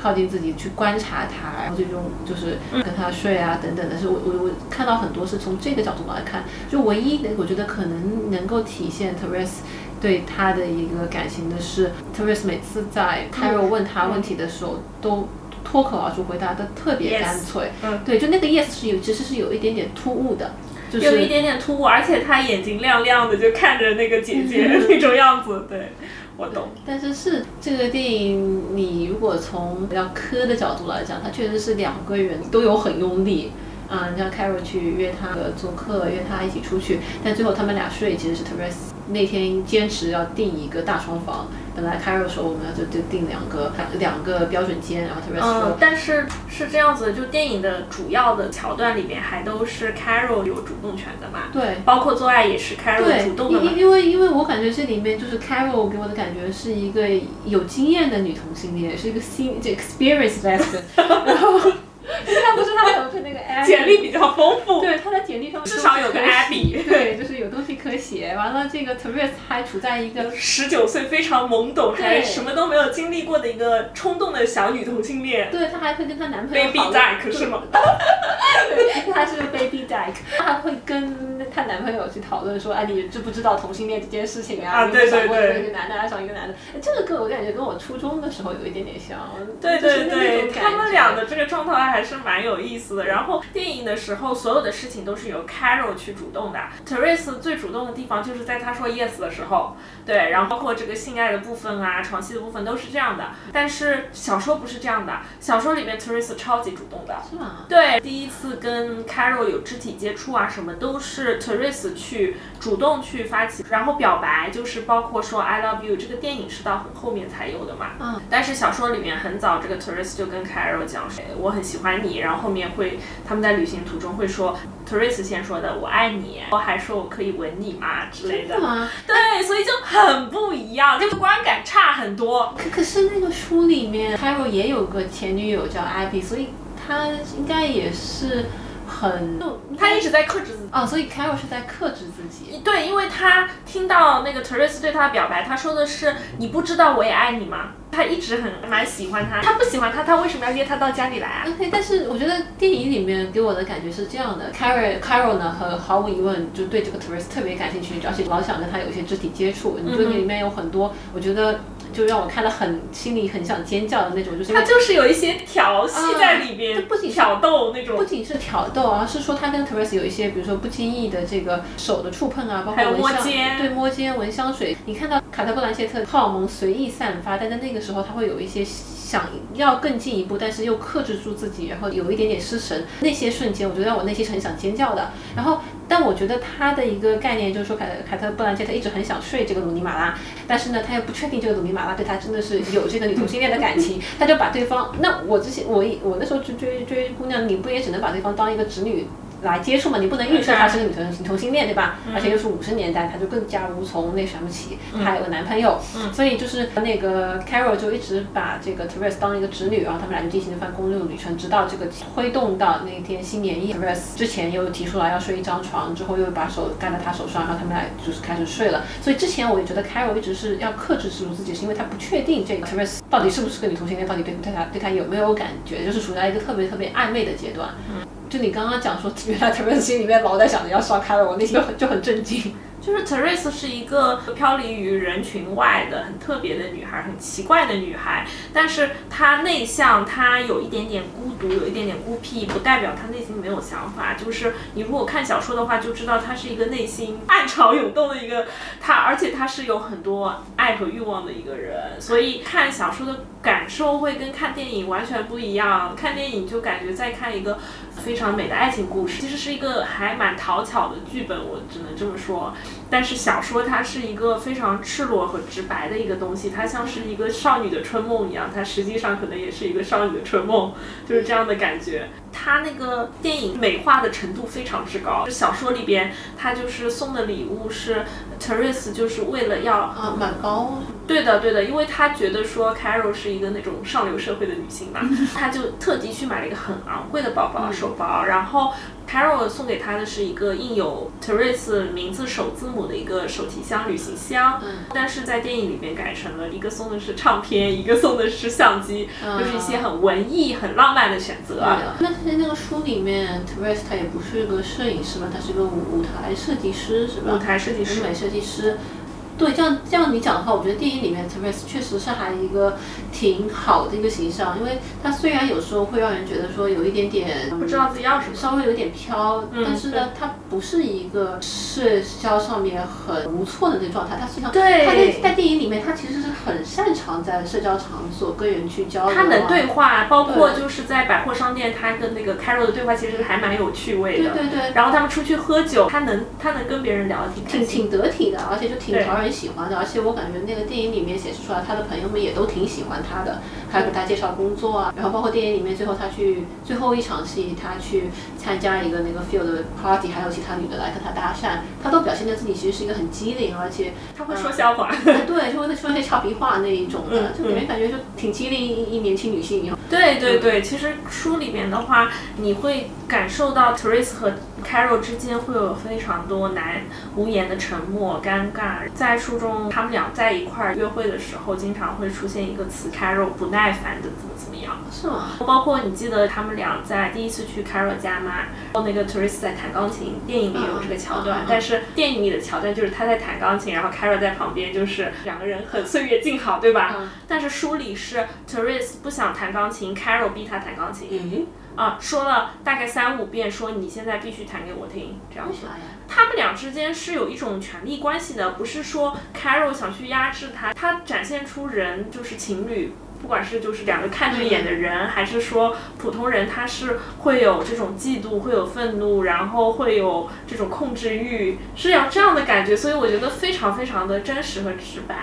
靠近自己，去观察他，然后最终就是跟他睡啊等等的。是我我我看到很多是从这个角度来看，就唯一的我觉得可能能够体现 Therese。对他的一个感情的是，Therese 每次在 Carol 问他问题的时候，都脱口而出回答的特别干脆。嗯对，就那个 yes 是有，其实是有一点点突兀的，就是有一点点突兀，而且他眼睛亮亮的，就看着那个姐姐那种样子。对，我懂。但是是这个电影，你如果从比较科的角度来讲，它确实是两个人都有很用力。啊、你像 Carol 去约他做客，约他一起出去，但最后他们俩睡，其实是 Therese 那天坚持要订一个大床房。本来 Carol 说我们要就就订两个两个标准间，然后 Therese 说、嗯，但是是这样子的，就电影的主要的桥段里面还都是 Carol 有主动权的嘛，对，包括做爱也是 Carol，主动的嘛因。因为因为我感觉这里面就是 Carol 给我的感觉是一个有经验的女同性恋，是一个新这 experience lesson，然后她不是他有是那个 Abby 简历比较丰富，对，他的简历上至少有个 Abby 对，就是有东西可写。完了，这个 Therese 还处在一个十九岁非常懵懂，还什么都没有经历过的一个冲动的小女同性恋。对她还会跟她男朋友，baby 讨论 duck 是吗？对，她是个 baby duck，她还会跟她男朋友去讨论说，哎，你知不知道同性恋这件事情啊？啊对对对。一个男的爱上一个男的？哎这个跟我感觉跟我初中的时候有一点点像。对对对，他们俩的这个状态还是蛮有意思的。然后电影的时候，所有的事情都是由 Carol 去主动的，Therese 最主动的地方就是在他说 yes 的时候，对，然后包括这个性爱的部分啊、床戏的部分都是这样的。但是小说不是这样的，小说里面 Therese 超级主动的，是吗？对，第一次跟 Carol 有肢体接触啊，什么都是 Therese 去主动去发起，然后表白，就是包括说 I love you，这个电影是到很后面才有的嘛。嗯。但是小说里面很早，这个 Therese 就跟 Carol 讲说，我很喜欢你，然后后面会他们在旅行途中会说 Therese 先说的我爱你，然后还说我可以吻你吗之类的？对，所以就很不一样，这个观感差很多。可可是那个书里面，Carol 也有个前女友叫 Abby，所以他应该也是很，他一直在克制自己。啊、所以 Carol 是在克制自己。对，因为他听到那个 Therese 对他的表白，他说的是“你不知道我也爱你吗？”他一直很蛮喜欢他，他不喜欢他，他为什么要约他到家里来啊？OK，但是我觉得电影里面给我的感觉是这样的，Carol Carol 呢，和毫无疑问就对这个 Therese 特别感兴趣，而且老想跟他有一些肢体接触。你对里面有很多，我觉得就让我看了很心里很想尖叫的那种，就是他就是有一些调戏在里边，不仅挑逗那种不，仅是挑逗，而是说他跟 Therese 有一些，比如说不经意的这个手的触碰啊，包括闻香，摸肩对摸肩、闻香水。你看到卡特布兰切特荷尔蒙随意散发，但在那个时候他会有一些想要更进一步，但是又克制住自己，然后有一点点失神。那些瞬间，我觉得让我内心是很想尖叫的。然后，但我觉得他的一个概念就是说，凯凯特布兰切特一直很想睡这个鲁尼马拉，但是呢，他又不确定这个鲁尼马拉对他真的是有这个女同性恋的感情，他就把对方。那我之前我一我那时候追追追姑娘，你不也只能把对方当一个直女？来接触嘛，你不能预设她是个女同女同性恋，对吧？而且又是五十年代，她就更加无从那什么起，她有个男朋友，所以就是那个 Carol 就一直把这个 Therese 当一个侄女，然后他们俩就进行了一番公路旅程，直到这个推动到那天新年夜，Therese 之前又提出来要睡一张床，之后又把手盖在他手上，然后他们俩就是开始睡了。所以之前我也觉得 Carol 一直是要克制住自己，是因为他不确定这个 Therese 到底是不是个女同性恋，到底对对他对他有没有感觉，就是处在一个特别特别暧昧的阶段。就你刚刚讲说，原来他们心里面老在想着要烧开了我内心就就很震惊。就是 Therese 是一个飘离于人群外的很特别的女孩，很奇怪的女孩。但是她内向，她有一点点孤独，有一点点孤僻，不代表她内心没有想法。就是你如果看小说的话，就知道她是一个内心暗潮涌动的一个她，而且她是有很多爱和欲望的一个人。所以看小说的感受会跟看电影完全不一样。看电影就感觉在看一个非常美的爱情故事，其实是一个还蛮讨巧的剧本，我只能这么说。但是小说它是一个非常赤裸和直白的一个东西，它像是一个少女的春梦一样，它实际上可能也是一个少女的春梦，就是这样的感觉。它那个电影美化的程度非常之高，小说里边它就是送的礼物是 Therese 就是为了要啊，蛮高。对的，对的，因为他觉得说 Carol 是一个那种上流社会的女性嘛，他就特地去买了一个很昂贵的包包手包，然后 Carol 送给他的是一个印有 Therese 名字首字母的一个手提箱旅行箱，但是在电影里面改成了一个送的是唱片，一个送的是相机，就是一些很文艺、很浪漫的选择。那在那个书里面，Therese 她也不是个摄影师嘛，她是个舞舞台设计师，是吧？舞台设计师、美设计师。对，这样这样你讲的话，我觉得电影里面 Therese 确实是还一个挺好的一个形象，因为他虽然有时候会让人觉得说有一点点不知道自己要什么，稍微有点飘，但是呢，她不是一个社交上面很无措的那状态，他实际上对。他在在电影里面，他其实是很擅长在社交场所跟人去交流，他能对话，包括就是在百货商店，他跟那个 Carol 的对话其实还蛮有趣味的，对对对，然后他们出去喝酒，他能他能跟别人聊得挺挺挺得体的，而且就挺讨人。喜欢的，而且我感觉那个电影里面显示出来，他的朋友们也都挺喜欢他的，还给他介绍工作啊，然后包括电影里面最后他去最后一场戏，他去参加一个那个 field party，还有其他女的来跟他搭讪，他都表现的自己其实是一个很机灵，而且他会说笑话，对，就会说一些俏皮话那一种的，就给人感觉就挺机灵一一年轻女性一样。对对对，其实书里面的话，你会感受到 Therese 和 Carol 之间会有非常多难无言的沉默、尴尬，在书中他们俩在一块儿约会的时候，经常会出现一个词 Carol 不耐烦的怎么怎么样，是吗？包括你记得他们俩在第一次去 Carol 家吗？然后那个 Therese 在弹钢琴，电影里有这个桥段，但是电影里的桥段就是他在弹钢琴，然后 Carol 在旁边，就是两个人很岁月静好，对吧？但是书里是 Therese 不想弹钢琴，Carol 逼他弹钢琴。嗯。啊，说了大概三五遍，说你现在必须弹给我听，这样子。他们俩之间是有一种权力关系的，不是说 Carol 想去压制他，他展现出人就是情侣，不管是就是两个看对眼的人，还是说普通人，他是会有这种嫉妒，会有愤怒，然后会有这种控制欲，是要这样的感觉，所以我觉得非常非常的真实和直白。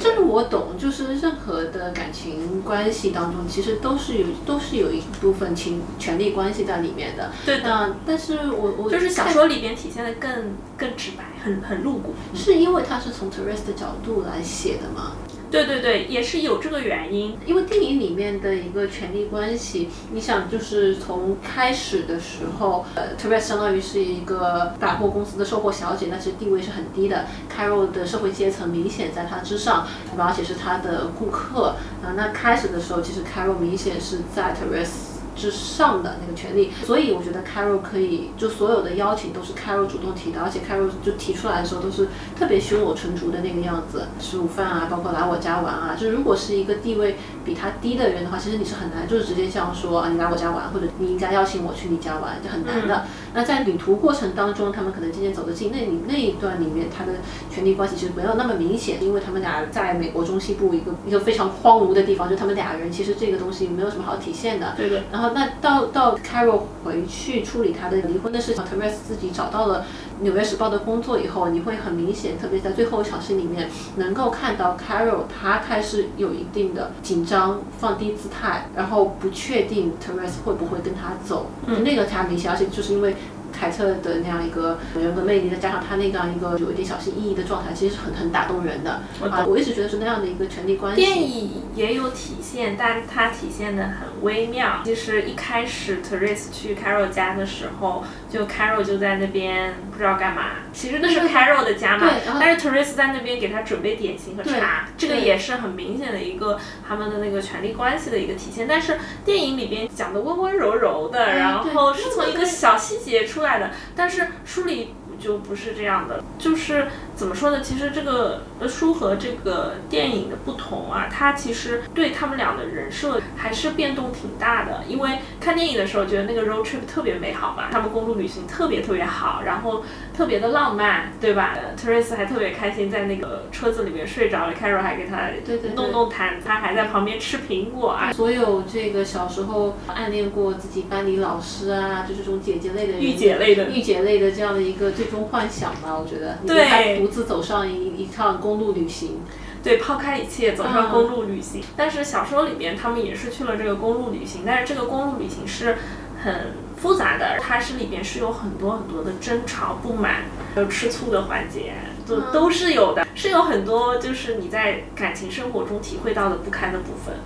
这个我懂，就是任何的感情关系当中，其实都是有都是有一部分情权力关系在里面的。对的，但是我我就是小说里边体现的更更直白，很很露骨。是因为他是从 Therese 的角度来写的吗？对对对，也是有这个原因。因为电影里面的一个权力关系，你想，就是从开始的时候，呃，Teresa 相当于是一个百货公司的售货小姐，那其实地位是很低的。Carol 的社会阶层明显在她之上，而且是她的顾客。啊，那开始的时候，其实 Carol 明显是在 Teresa。之上的那个权利，所以我觉得 Carol 可以，就所有的邀请都是 Carol 主动提的，而且 Carol 就提出来的时候都是特别胸有成竹的那个样子，吃午饭啊，包括来我家玩啊，就是如果是一个地位比他低的人的话，其实你是很难，就是直接像说啊，你来我家玩，或者你应该邀请我去你家玩，就很难的。那在旅途过程当中，他们可能渐渐走得近，那你那一段里面，他的权力关系其实没有那么明显，因为他们俩在美国中西部一个一个非常荒芜的地方，就他们俩人其实这个东西没有什么好体现的。对对。然后那到到 Carol 回去处理他的离婚的事情，Therese 自己找到了《纽约时报》的工作以后，你会很明显，特别在最后一场戏里面，能够看到 Carol 他开始有一定的紧张，放低姿态，然后不确定 Therese 会不会跟他走，那个他明显，而且就是因为。凯特的那样一个人格魅力，再加上他那样一个有一点小心翼翼的状态，其实是很很打动人的。啊，我一直觉得是那样的一个权力关系。电影也有体现，但它体现的很微妙。其实一开始 Teresa 去 Carol 家的时候，就 Carol 就在那边不知道干嘛。其实那是 Carol 的家嘛，但是 Teresa 在那边给他准备点心和茶，这个也是很明显的一个他们的那个权力关系的一个体现。但是电影里边讲的温温柔柔的，然后是从一个小细节出来的，但是书里。就不是这样的，就是怎么说呢？其实这个书和这个电影的不同啊，它其实对他们俩的人设还是变动挺大的。因为看电影的时候觉得那个 road trip 特别美好嘛，他们公路旅行特别特别好，然后特别的浪漫，对吧？Teresa 还特别开心，在那个车子里面睡着了，Carol 还给他弄弄毯子，他还在旁边吃苹果啊。所有这个小时候暗恋过自己班里老师啊，就是这种姐姐类的御姐类的御姐类的这样的一个最。中幻想吧，我觉得，对，独自走上一一趟公路旅行，对，抛开一切走上公路旅行。但是小说里面他们也是去了这个公路旅行，但是这个公路旅行是很复杂的，它是里边是有很多很多的争吵、不满，还有吃醋的环节，都都是有的，是有很多就是你在感情生活中体会到的不堪的部分。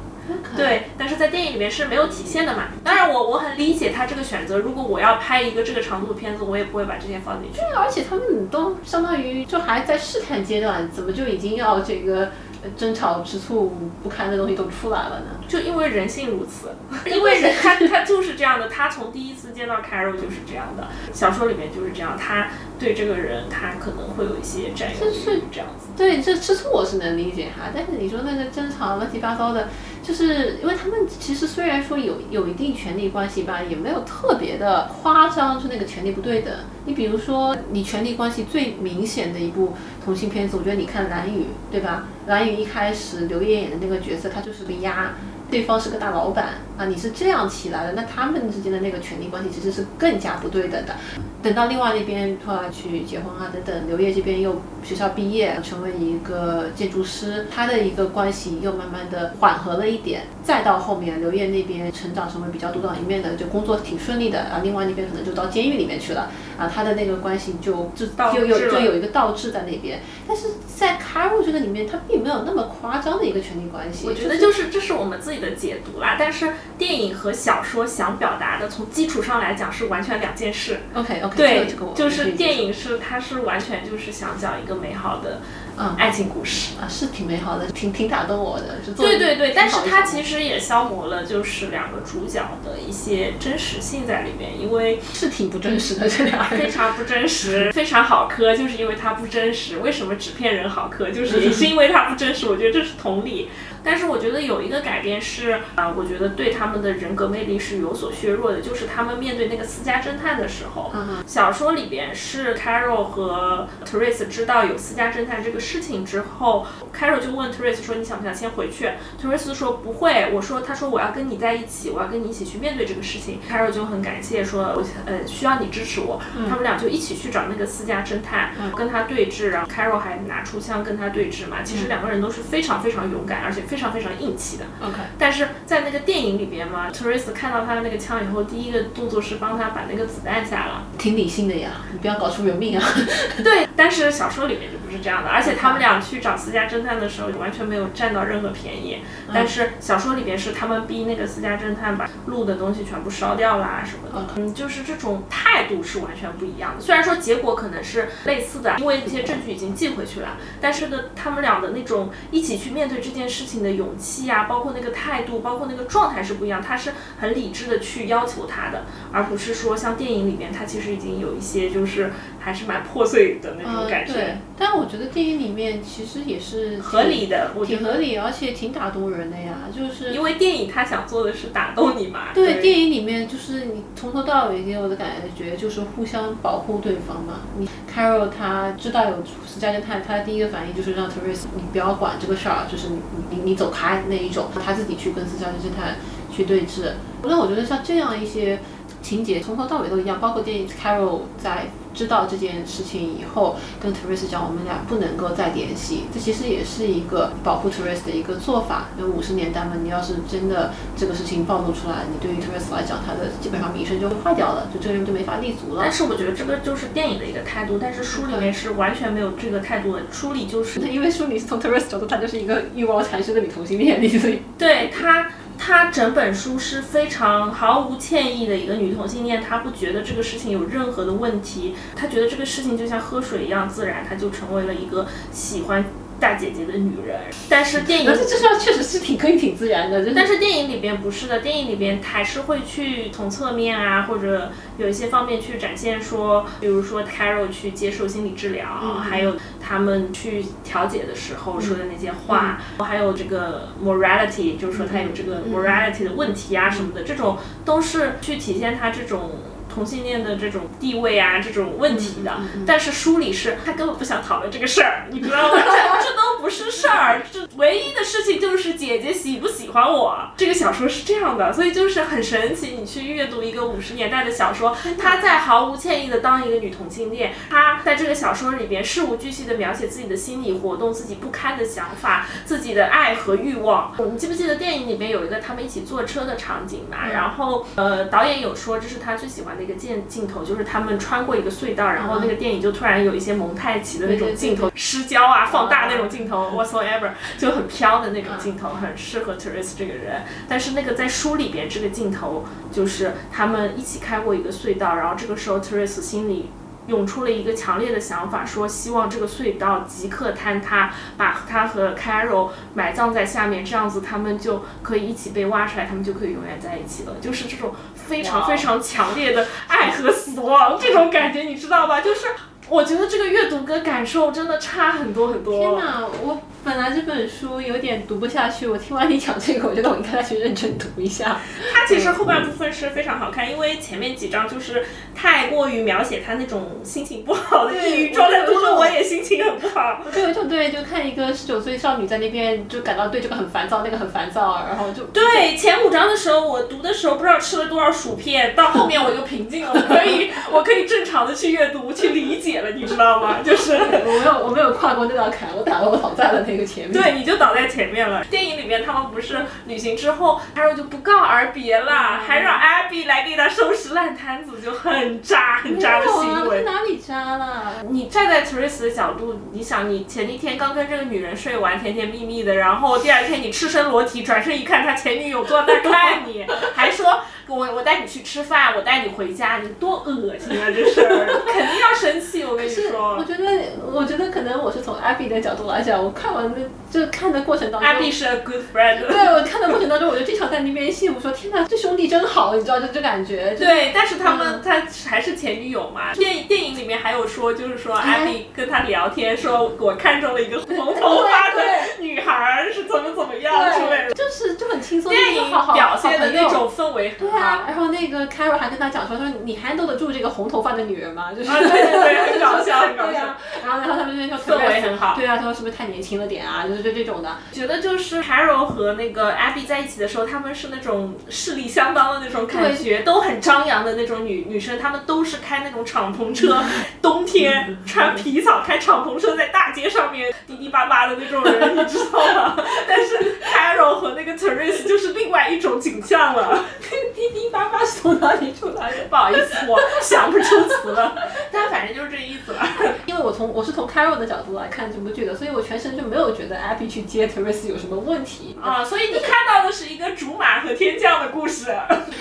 对，但是在电影里面是没有体现的嘛。当然，我我很理解他这个选择。如果我要拍一个这个长度的片子，我也不会把这些放进去。对，而且他们都相当于就还在试探阶段，怎么就已经要这个争吵、吃醋、不堪的东西都出来了呢？就因为人性如此，因为人他他就是这样的。他从第一次见到 Carol 就是这样的，小说里面就是这样。他对这个人，他可能会有一些占有欲，这样子。对，这吃醋我是能理解哈，但是你说那个争吵乱七八糟的。就是因为他们其实虽然说有有一定权力关系吧，也没有特别的夸张，就那个权力不对等。你比如说，你权力关系最明显的一部同性片子，我觉得你看《蓝雨》，对吧？《蓝雨》一开始刘烨演的那个角色，他就是个鸭。对方是个大老板啊，你是这样起来的，那他们之间的那个权力关系其实是更加不对等的。等到另外那边后来去结婚啊等等，刘烨这边又学校毕业成为一个建筑师，他的一个关系又慢慢的缓和了一点。再到后面刘烨那边成长成为比较独当一面的，就工作挺顺利的啊，另外那边可能就到监狱里面去了啊，他的那个关系就就就有就有一个倒置在那边。但是在 Carol 这个里面，他并没有那么夸张的一个权力关系。我觉得就是这是我们自己的。的解读啦，但是电影和小说想表达的，从基础上来讲是完全两件事。OK OK，对，就是电影是它是完全就是想讲一个美好的。嗯，爱情故事啊，是挺美好的，挺挺打动我的。对对对，但是它其实也消磨了，就是两个主角的一些真实性在里面，因为是挺不真实的这俩人，非常不真实，非常好磕，就是因为它不真实。为什么纸片人好磕？就是 也是因为它不真实。我觉得这是同理。但是我觉得有一个改变是，啊，我觉得对他们的人格魅力是有所削弱的，就是他们面对那个私家侦探的时候，嗯小说里边是 Carol 和 Teresa 知道有私家侦探这个。事情之后，Carol 就问 Teresa 说：“你想不想先回去？”Teresa 说：“不会。”我说：“他说我要跟你在一起，我要跟你一起去面对这个事情。”Carol 就很感谢说：“我呃需要你支持我。”他们俩就一起去找那个私家侦探，跟他对峙。然后 Carol 还拿出枪跟他对峙嘛。其实两个人都是非常非常勇敢，而且非常非常硬气的。OK。但是在那个电影里边嘛，Teresa 看到他的那个枪以后，第一个动作是帮他把那个子弹下了。挺理性的呀，你不要搞出人命啊。对，但是小说里面就不是这样的，而且。他们俩去找私家侦探的时候，完全没有占到任何便宜。但是小说里边是他们逼那个私家侦探把录的东西全部烧掉啦什么的。嗯，就是这种态度是完全不一样的。虽然说结果可能是类似的，因为这些证据已经寄回去了，但是呢，他们俩的那种一起去面对这件事情的勇气啊，包括那个态度，包括那个状态是不一样。他是很理智的去要求他的，而不是说像电影里面，他其实已经有一些就是还是蛮破碎的那种感觉。对，但我觉得电影里。面其实也是合理的，挺合理，而且挺打动人的呀。就是因为电影他想做的是打动你嘛。对，电影里面就是你从头到尾给我的感觉就是互相保护对方嘛。你 Carol 他知道有私家侦探，他的第一个反应就是让 Teresa 你不要管这个事儿，就是你你你走开那一种，他自己去跟私家侦探去对峙。那我觉得像这样一些。情节从头到尾都一样，包括电影 Carol 在知道这件事情以后，跟 Teresa 讲我们俩不能够再联系，这其实也是一个保护 Teresa 的一个做法。因为五十年代嘛，你要是真的这个事情暴露出来，你对于 Teresa 来讲，他的基本上名声就会坏掉了，就这个人就没法立足了但。是我觉得这个就是电影的一个态度，但是书里面是完全没有这个态度的。书里就是 因为书里是从 Teresa 角度，她就是一个欲望缠身的女同性恋，所以对他，他整本书是非常毫无歉意的一个女同性恋，她不觉得这个事情有任何的问题，她觉得这个事情就像喝水一样自然，她就成为了一个喜欢大姐姐的女人。但是电影这这说确实是挺可以挺自然的，就是但是电影里边不是的，电影里边还是会去从侧面啊，或者有一些方面去展现说，比如说 Carol 去接受心理治疗，还有他们去调解的时候说的那些话，还有这个 morality，就是说他有这个 morality 的问题啊什么的，这种都是去体现他这种。同性恋的这种地位啊，这种问题的，但是书里是他根本不想讨论这个事儿，你知道吗？这这都不是事儿，这唯一的事情就是姐姐喜不喜欢我。这个小说是这样的，所以就是很神奇。你去阅读一个五十年代的小说，他在毫无歉意的当一个女同性恋，他在这个小说里边事无巨细的描写自己的心理活动、自己不堪的想法、自己的爱和欲望。你记不记得电影里边有一个他们一起坐车的场景嘛？然后呃，导演有说这是他最喜欢的一个镜镜头，就是他们穿过一个隧道，然后那个电影就突然有一些蒙太奇的那种镜头，失焦啊、放大那种镜头，whatsoever，就很飘的那种镜头，很适合 Teresa 这个人。但是那个在书里边这个镜头，就是他们一起开过一个隧道，然后这个时候 Teresa 心里。涌出了一个强烈的想法，说希望这个隧道即刻坍塌，把他和 Carol 埋葬在下面，这样子他们就可以一起被挖出来，他们就可以永远在一起了。就是这种非常非常强烈的爱和死亡这种感觉，你知道吧？就是我觉得这个阅读跟感受真的差很多很多。天哪，我本来这本书有点读不下去，我听完你讲这个，我觉得我应该去认真读一下。它其实后半部分是非常好看，因为前面几章就是太过于描写他那种心情不好的抑郁状态，读的我也心情很不好。我就有一种对，就看一个十九岁少女在那边就感到对这个很烦躁，那个很烦躁，然后就对，前五章的时候，我读的时候不知道吃了多少薯片，到后面我就平静了，我可以，我可以正常的去阅读，去理解了，你知道吗？就是。我没有我没有跨过那道坎，我打了我倒在了那个前面。对，你就倒在前面了。电影里面他们不是旅行之后，Carol 就不告而别了，还让 Abby 来给他收拾烂摊子，就很渣很渣的行为。啊哪里渣了？你站在 Teresa 的角度，你想你前一天刚跟这个女人睡完，甜甜蜜蜜的，然后第二天你赤身裸体，转身一看，他前女友坐那儿看你，还说我我带你去吃饭，我带你回家，你多恶心啊！这事儿肯定要生气，我跟你说，我。觉得，我觉得可能我是从 Abby 的角度来讲，我看完的就看的过程当中 Abby 是 a good friend。对我看的过程当中，我就经常在那边羡慕说，天哪，这兄弟真好，你知道，就这感觉。对，但是他们、他还是前女友嘛。电影电影里面还有说，就是说哎 Abby 跟他聊天，说我看中了一个红头发的 女孩儿，是怎么怎么样之类，的。就是就很轻松，电影表现的那。种氛围对。啊，然后那个 Carol 还跟他讲说，他说你 handle 得住这个红头发的女人吗？就是，啊对对对很搞笑很搞笑啊，然后然后他们那边就氛围很好对啊，他说是不是太年轻了点啊？就是就这种的。觉得就是 Carol 和那个 Abby 在一起的时候，他们是那种势力相当的那种感觉，都很张扬的那种女女生，她们都是开那种敞篷车，冬天穿皮草开敞篷车在大街上面滴滴叭叭的那种人，你知道吗？但是 Carol 和那个 Teresa 就是另外一种景象了。滴滴叭叭是从哪里出来的？不好意思，我想不出词了，但反正就是这意思了。因为我从我是从 Carol 的角度来看这部剧的，所以我全程就没有觉得 Abby 去接 Teresa 有什么问题。啊，所以你看到的是一个竹马和天降的故事。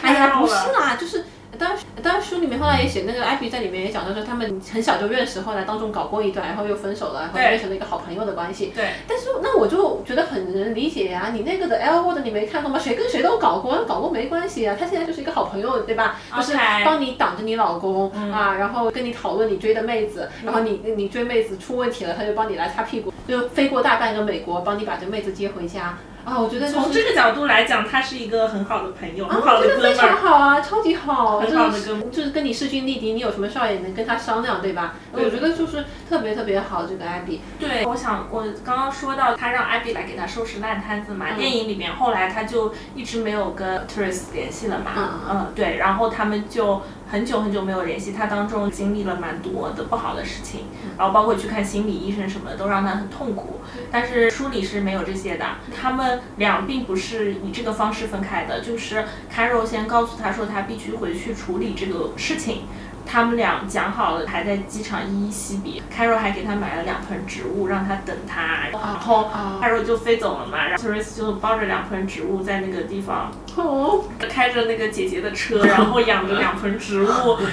哎呀，不是啦，就是。当然，当然，书里面后来也写那个艾比在里面也讲到说，他们很小就认识，后来当中搞过一段，然后又分手了，然后对变成了一个好朋友的关系。对。但是那我就觉得很能理解呀、你那个的 L word 你没看过吗？谁跟谁都搞过，搞过没关系啊。他现在就是一个好朋友，对吧？就是帮你挡着你老公、啊，然后跟你讨论你追的妹子，然后你你追妹子出问题了，他就帮你来擦屁股，就飞过大半个美国，帮你把这妹子接回家。啊，我觉得从这个角度来讲，他是一个很好的朋友，很好的哥们儿。好啊，超级好，很好的哥们就是跟你势均力敌，你有什么事儿也能跟他商量，对吧？对我觉得就是特别特别好，这个艾比。对，我想我刚刚说到他让艾比来给他收拾烂摊子嘛，嗯电影里面后来他就一直没有跟 Therese 联系了嘛，嗯嗯，对，然后他们就很久很久没有联系，他当中经历了蛮多的不好的事情，然后包括去看心理医生什么的，都让他很痛苦。但是书里是没有这些的，他们俩并不是以这个方式分开的，就是 Carol 先告诉他说他必须回去处理这个事情。他们俩讲好了，还在机场依依惜别。Carol 还给他买了两盆植物，让他等他。然后啊 Carol 就飞走了嘛，然后 Therese 就抱着两盆植物在那个地方哦，开着那个姐姐的车，然后养着两盆植物，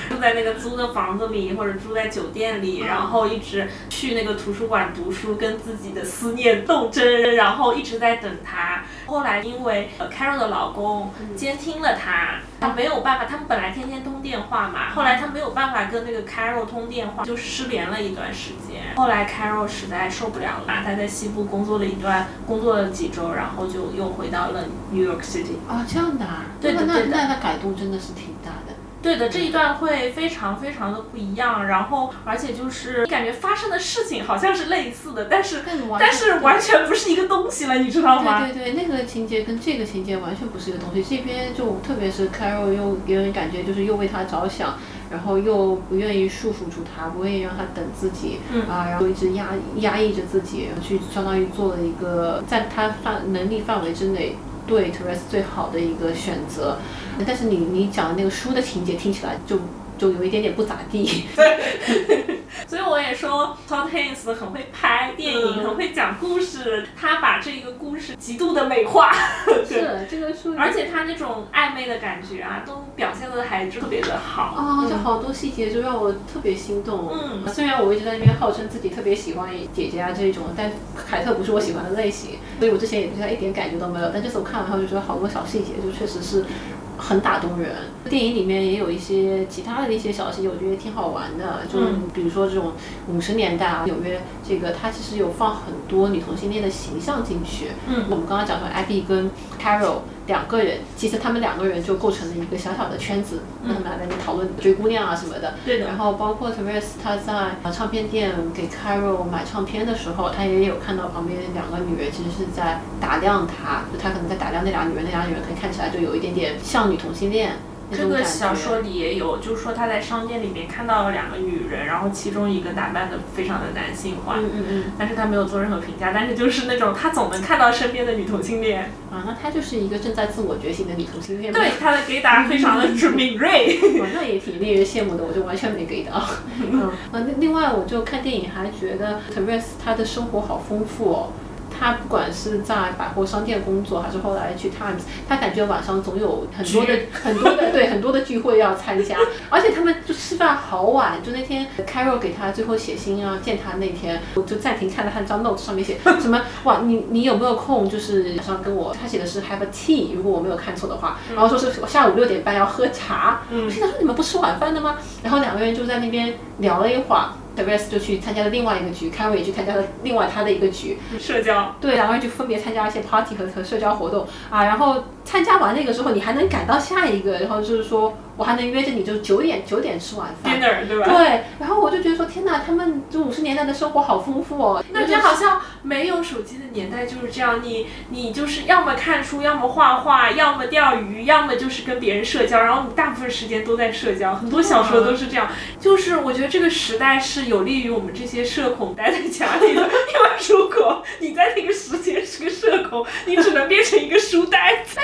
住在那个租的房子里或者住在酒店里，然后一直去那个图书馆读书，跟自己的思念斗争，然后一直在等他。后来因为呃 Carol 的老公监听了她，她没有办法，他们本来天天通电话嘛，后来她没有办法跟那个 Carol 通电话，就失联了一段时间。后来 Carol 实在受不了了，他在西部工作了一段，工作了几周，然后就又回到了 New York City。啊，这样的啊，那对的对的那那改动真的是挺。对的，这一段会非常非常的不一样，然后而且就是感觉发生的事情好像是类似的，但是但完但是完全不是一个东西了，你知道吗？对对对，那个情节跟这个情节完全不是一个东西。这边就特别是 Carol 又给人感觉就是又为他着想，然后又不愿意束缚住他，不愿意让他等自己，嗯啊，然后一直压压抑着自己，去相当于做了一个在他范能力范围之内。对 Therese 最好的一个选择，但是你你讲的那个书的情节听起来就就有一点点不咋地。所以我也说 Todd Haynes 很会拍电影，嗯很会讲故事，他把这个故事极度的美化，是这个书，而且他那种暧昧的感觉啊，都表现的还特别的好。啊，就好多细节就让我特别心动。嗯虽然我一直在那边号称自己特别喜欢姐姐啊这种，但凯特不是我喜欢的类型，所以我之前也对她一点感觉都没有。但这次我看完后就觉得好多小细节就确实是很打动人。电影里面也有一些其他的一些小细节，我觉得挺好玩的，就嗯比如说这种五十年代啊，纽约这个它其实有放很多女同性恋的形象进去。嗯我们刚刚讲说，Abby 跟 Carol 两个人，其实他们两个人就构成了一个小小的圈子，嗯。他们俩在那讨论追姑娘啊什么的。对的。然后包括 Therese 她在呃唱片店给 Carol 买唱片的时候，她也有看到旁边两个女人其实是在打量她，就她可能在打量那俩女人，那俩女人可以看起来就有一点点像女同性恋。那这。个小说里也有，就是说他在商店里面看到了两个女人，然后其中一个打扮的非常的男性化，嗯嗯嗯，但是他没有做任何评价，但是就是那种他总能看到身边的女同性恋，啊，那他就是一个正在自我觉醒的女同性恋。对他的 gay 达非常的 敏锐。哇，那也挺令人羡慕的，我就完全没给到。嗯，那另另外我就看电影还觉得 Therese 她的生活好丰富哦。她不管是在百货商店工作，还是后来去 Times，他感觉晚上总有很多的很多的对很多的聚会要参加，而且他们就吃饭好晚。就那天 Carol 给他最后写信啊见他那天，我就暂停看了他那张 note 上面写 什么哇，你你有没有空？就是晚上跟我，他写的是 have a tea，如果我没有看错的话，然后说是下午六点半要喝茶。嗯我心想说你们不吃晚饭的吗？然后两个人就在那边聊了一会儿。Therese 就去参加了另外一个局，Carol 也去参加了另外他的一个局，社交，对，两个人就分别参加一些 party 和和社交活动啊。然后参加完那个之后，你还能赶到下一个，然后就是说我还能约着你，就九点九点吃晚饭。dinner 对吧？对，然后我就觉得说，天哪，他们这五十年代的生活好丰富哦。那就好像没有手机的年代就是这样，你你就是要么看书，要么画画，要么钓鱼，要么就是跟别人社交，然后你大部分时间都在社交，很多小说都是这样。就是我觉得这个时代是有利于我们这些社恐待在家里的，因为如果你在那个时间是个社恐，你只能变成一个书呆子。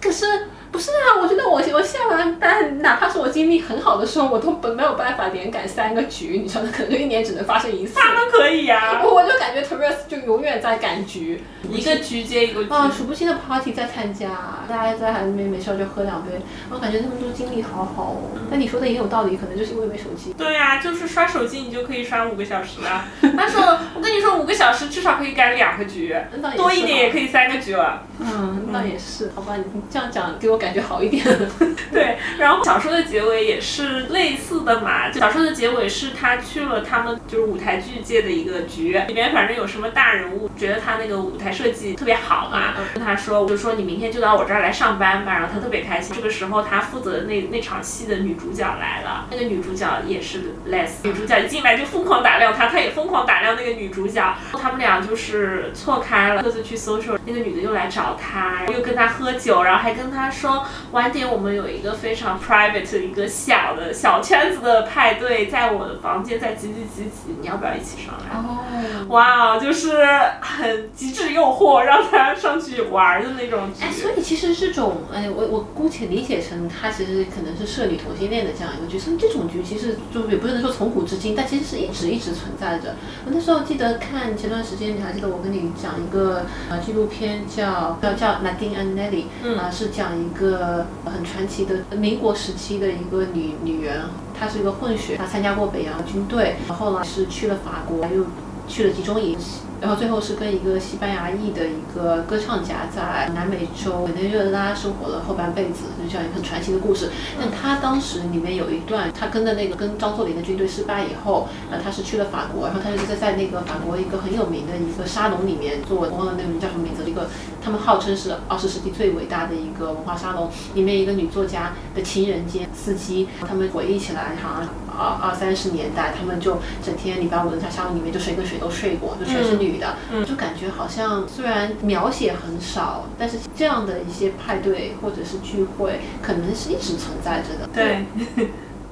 可是不是啊？我觉得我我下完班，哪怕是我精力很好的时候，我都本没有办法连赶三个局，你知道，可能就一年只能发生一次。他们可以呀、我就感觉 Therese 就永远在赶局，一个局接一个局。啊，数不清的 party 在参加，大家在还没没事就喝两杯，我感觉他们都精力好好哦。但你说的也有道理，可能就是因为没手机。对呀、就是刷手机你就可以刷五个小时啊。但是我跟你说，五个小时至少可以赶两个局，多一点也可以。以三个局了。嗯，那也是，好吧，你这样讲给我感觉好一点。对，然后小说的结尾也是类似的嘛。小说的结尾是他去了他们就是舞台剧界的一个局，里面反正有什么大人物，觉得他那个舞台设计特别好嘛，跟他说，就说你明天就到我这儿来上班吧。然后他特别开心。这个时候他负责的那那场戏的女主角来了，那个女主角也是 Les，女主角一进来就疯狂打量他，他也疯狂打量那个女主角。他们俩就是错开了，各自去 social。那个女的又来找他，又跟他喝酒，然后还跟他说晚点我们有一个非常 private 的一个小的小圈子的派对，在我的房间，在几几几几，你要不要一起上来？哦，哇，就是很极致诱惑，让他上去玩的那种。哎，所以其实这种，哎，我我姑且理解成他其实可能是设立同性恋的这样一个剧，所以这种局其实就也不能说从古至今，但其实是一直一直存在着。我那时候记得看前段时间，你还记得我跟你讲一个呃纪录片叫叫叫 Nadine and Nelly，啊、是讲一个个很传奇的民国时期的一个女女人，她是一个混血，她参加过北洋军队，然后呢是去了法国，又去了集中营。然后最后是跟一个西班牙裔的一个歌唱家在南美洲委内瑞拉生活了后半辈子，就这样一个很传奇的故事。但他当时里面有一段，他跟的那个跟张作霖的军队失败以后，呃，他是去了法国，然后他就是在在那个法国一个很有名的一个沙龙里面做，我忘了那个名叫什么名字，一个他们号称是二十世纪最伟大的一个文化沙龙，里面一个女作家的情人兼司机，他们回忆起来好像二二三十年代，他们就整天礼拜五在沙龙里面就谁跟谁都睡过，就全是女的，就感觉好像虽然描写很少，但是这样的一些派对或者是聚会，可能是一直存在着的。对，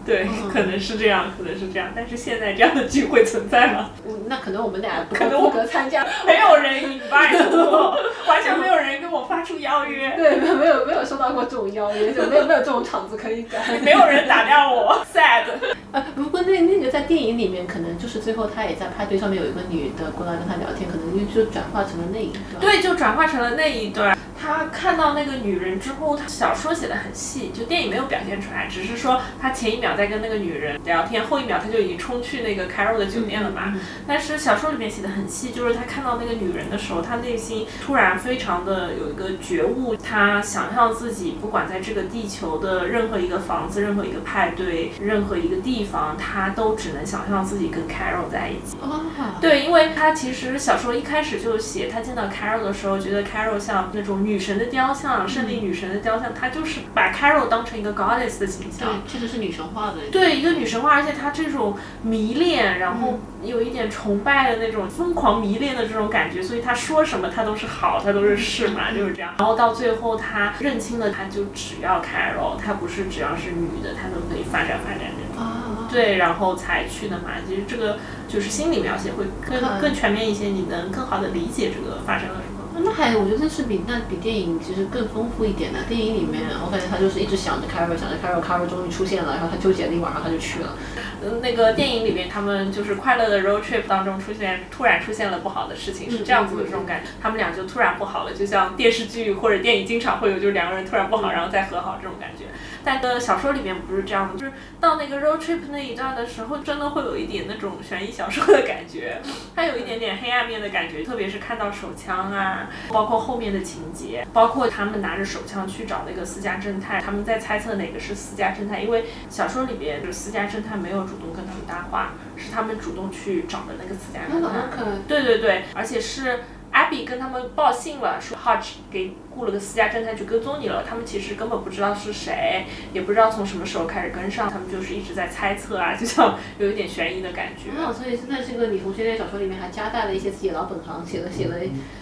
对，可能是这样，可能是这样。但是现在这样的聚会存在吗？嗯，那可能我们俩不可能我不合参加，没有人 invite 我，完全没有人跟我发出邀约，对，没有没有没有收到过这种邀约，就没有没有这种场子可以改。没有人打量我，sad。呃，不过那那个在电影里面，可能就是最后他也在派对上面有一个女的过来跟他聊天，可能就就转化成了那一段。对，就转化成了那一段。他看到那个女人之后，他小说写的很细，就电影没有表现出来，只是说他前一秒在跟那个女人聊天，后一秒他就已经冲去那个 Carol 的酒店了嘛。但是小说里面写的很细，就是他看到那个女人的时候，他内心突然非常的有一个觉悟，他想象自己不管在这个地球的任何一个房子、任何一个派对、任何一个地方，他都只能想象自己跟 Carol 在一起。哦，对，因为他其实小说一开始就写，他见到 Carol 的时候，觉得 Carol 像那种女神的雕像，胜利女神的雕像，她就是把 Carol 当成一个 goddess 的形象。对，确实是女神化的。对，一个女神化，而且她这种迷恋，然后有一点崇拜的那种疯狂迷恋的这种感觉，所以她说什么她都是好，她都是是嘛，就是这样。然后到最后，她认清了，她就只要 Carol，她不是只要是女的，她都可以发展发展这种。啊，对，然后才去的嘛。其实这个就是心理描写会更更全面一些，你能更好的理解这个发生了什么。那还我觉得这是比那比电影其实更丰富一点的。电影里面，我感觉他就是一直想着 Carol，想着 Carol，Carol 终于出现了，然后他纠结了一晚上，他就去了。嗯，那个电影里面，他们就是快乐的 road trip 当中出现，突然出现了不好的事情，是这样子的这种感觉。他们俩就突然不好了，就像电视剧或者电影经常会有，就是两个人突然不好，然后再和好这种感觉。但呃，小说里面不是这样的，就是到那个 road trip 那一段的时候，真的会有一点那种悬疑小说的感觉，它有一点点黑暗面的感觉，特别是看到手枪啊，包括后面的情节，包括他们拿着手枪去找那个私家侦探，他们在猜测哪个是私家侦探，因为小说里边就是私家侦探没有主动跟他们搭话，是他们主动去找的那个私家侦探。对对对，而且是 Abby 跟他们报信了，说 Hodge 给雇了个私家侦探去跟踪你了。他们其实根本不知道是谁，也不知道从什么时候开始跟上，他们就是一直在猜测啊，就像有一点悬疑的感觉。哦，所以现在这个女同学恋小说里面还夹带了一些自己老本行，写了写了，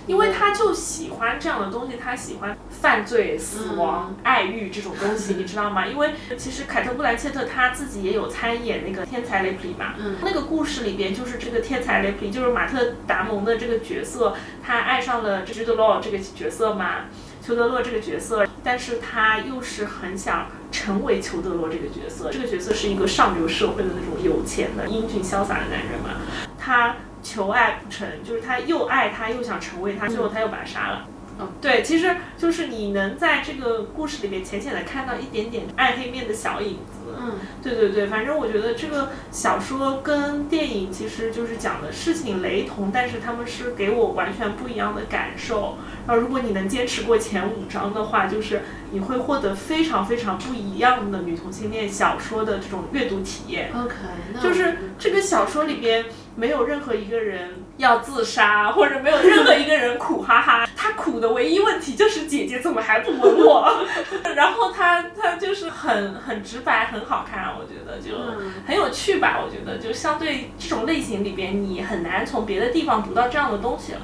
因为他就喜欢这样的东西，他喜欢犯罪、死亡、爱欲这种东西，你知道吗？因为其实凯特·布兰切特他自己也有参演那个天才雷普利嘛，嗯那个故事里边就是这个天才雷普利，就是马特·达蒙的这个角色，他爱上了朱德洛这个角色嘛，裘德洛这个角色，但是他又是很想成为裘德洛这个角色，这个角色是一个上流社会的那种有钱的、英俊潇洒的男人嘛，他求爱不成，就是他又爱他又想成为他，最后他又把他杀了。嗯，对，其实就是你能在这个故事里面浅浅的看到一点点暗黑面的小影子。嗯，对对对，反正我觉得这个小说跟电影其实就是讲的事情雷同，但是他们是给我完全不一样的感受。然后如果你能坚持过前五章的话，就是你会获得非常非常不一样的女同性恋小说的这种阅读体验。OK，那就是这个小说里边没有任何一个人要自杀，或者没有任何一个人苦哈哈。他苦的唯一问题就是姐姐怎么还不吻我？然后他他就是很很直白，很好看，我觉得就嗯很有趣吧。我觉得就相对这种类型里边，你很难从别的地方读到这样的东西了。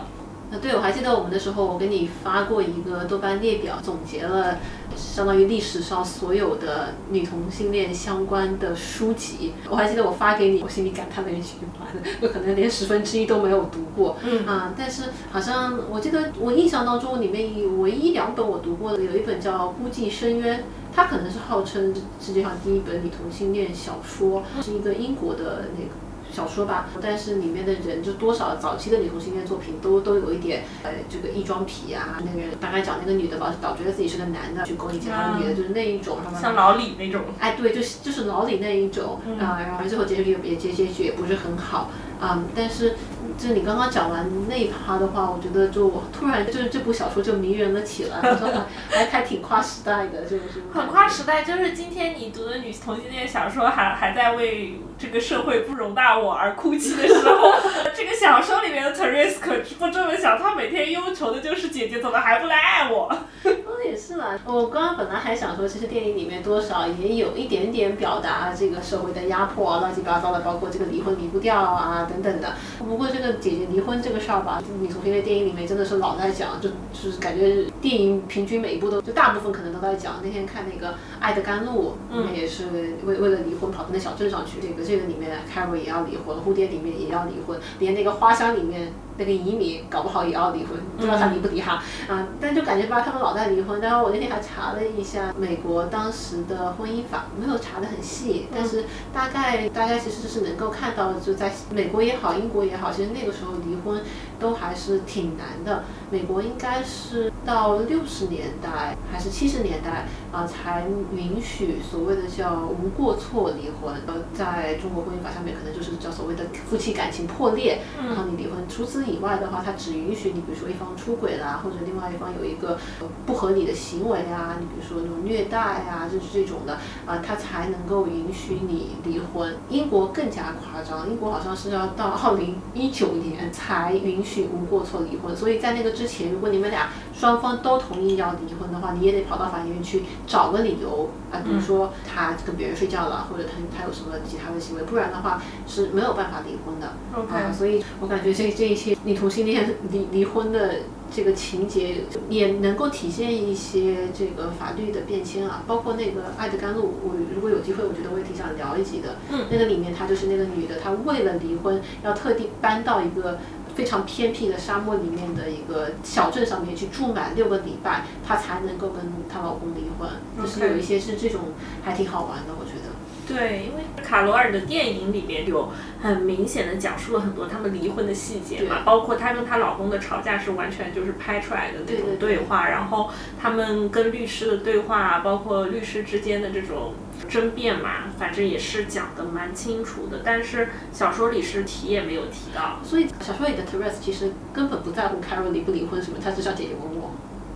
啊，对，我还记得我们的时候，我给你发过一个豆瓣列表，总结了相当于历史上所有的女同性恋相关的书籍。我还记得我发给你，我心里感叹了一句话的，我可能连十分之一都没有读过。嗯啊，但是好像我记得我印象当中里面唯一两本我读过的，有一本叫《孤寂深渊》。它可能是号称世界上第一本女同性恋小说，是一个英国的那个小说吧，但是里面的人就多少早期的女同性恋作品都都有一点呃这个异装癖啊，那个人大概讲那个女的吧老觉得自己是个男的去勾引其他的女的，就是那一种，像老李那种，哎，对，就是就是老李那一种啊、然后最后结局也结结局也不是很好啊、但是就你刚刚讲完那一趴的话，我觉得就我突然就是这部小说就迷人了起来，还 还还挺跨时代的，就是很跨时代。就是今天你读的女同性恋小说还还在为这个社会不容纳我而哭泣的时候，这个小说里面的 Therese 可不这么想，她每天忧愁的就是姐姐怎么还不来爱我。哦，也是啦。我刚刚本来还想说，其实电影里面多少也有一点点表达这个社会的压迫啊，乱七八糟的，包括这个离婚离不掉啊等等的。不过这个姐姐离婚这个事儿吧，女同性恋电影里面真的是老在讲，就就是感觉电影平均每一部都就大部分可能都在讲。那天看那个《爱的甘露》，里面也是为为了离婚跑到那小镇上去。这个这个里面 Carol 也要离婚，蝴蝶里面也要离婚，连那个花香里面那个移民搞不好也要离婚，不知道他离不离哈。啊，但就感觉吧，他们老在离婚。当然我那天还查了一下美国当时的婚姻法，没有查得很细，但是大概大家其实是能够看到，就在美国也好，英国也好，其实那个时候离婚都还是挺难的。美国应该是到六十年代还是七十年代啊，才允许所谓的叫无过错离婚。呃，在中国婚姻法上面，可能就是叫所谓的夫妻感情破裂，然后你离婚。除此以外的话，它只允许你，比如说一方出轨啦，或者另外一方有一个呃不合理的行为啊，你比如说那种虐待啊，就是这种的啊，它才能够允许你离婚。英国更加夸张，英国好像是要到二零一九年才允许无过错离婚，所以在那个之前，如果你们俩双方都同意要离婚的话，你也得跑到法院去找个理由啊，比如说他跟别人睡觉了，或者他他有什么其他的行为，不然的话是没有办法离婚的。OK 啊，所以我感觉这这一些女同性恋离离婚的这个情节，也能够体现一些这个法律的变迁啊，包括那个《爱的甘露》，我如果有机会，我觉得我也挺想聊一集的。嗯那个里面她就是那个女的，她为了离婚，要特地搬到一个。非常偏僻的沙漠里面的一个小镇上面去住满六个礼拜，她才能够跟她老公离婚。就是有一些是这种还挺好玩的，我觉得。对，因为卡罗尔的电影里边有很明显的讲述了很多他们离婚的细节嘛，对包括她跟她老公的吵架是完全就是拍出来的那种对对对对话，然后他们跟律师的对话，包括律师之间的这种争辩嘛，反正也是讲的蛮清楚的。但是小说里是提也没有提到。所以小说里的 Therese 其实根本不在乎 Carol 离不离婚什么，她只想解决问我。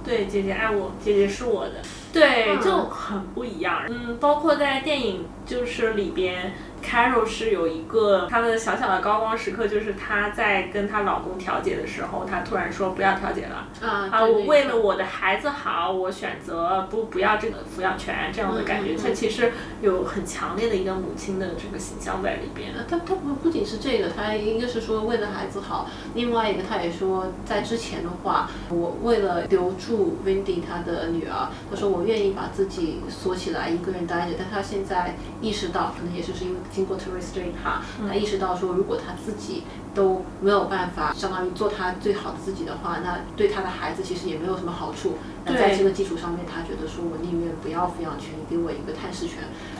对，姐姐爱我，姐姐是我的，对，嗯就很不一样。嗯，包括在电影就是里边，Carol 是有一个她的小小的高光时刻，就是她在跟她老公调解的时候，她突然说不要调解了。啊啊，我为了我的孩子好，我选择不不要这个抚养权这样的感觉，嗯嗯嗯她其实有很强烈的一个母亲的这个形象在里边。呃他他不不仅是这个，她一个是说为了孩子好，另外一个她也说在之前的话，我为了留住 Wendy 她的女儿，她说我愿意把自己锁起来一个人待着，但她现在意识到，可能也就是因为经过 Teresa 这一趴，他意识到说如果他自己都没有办法，相当于做他最好的自己的话，那对他的孩子其实也没有什么好处。那在这个基础上面，他觉得说我宁愿不要抚养权，你给我一个探视权。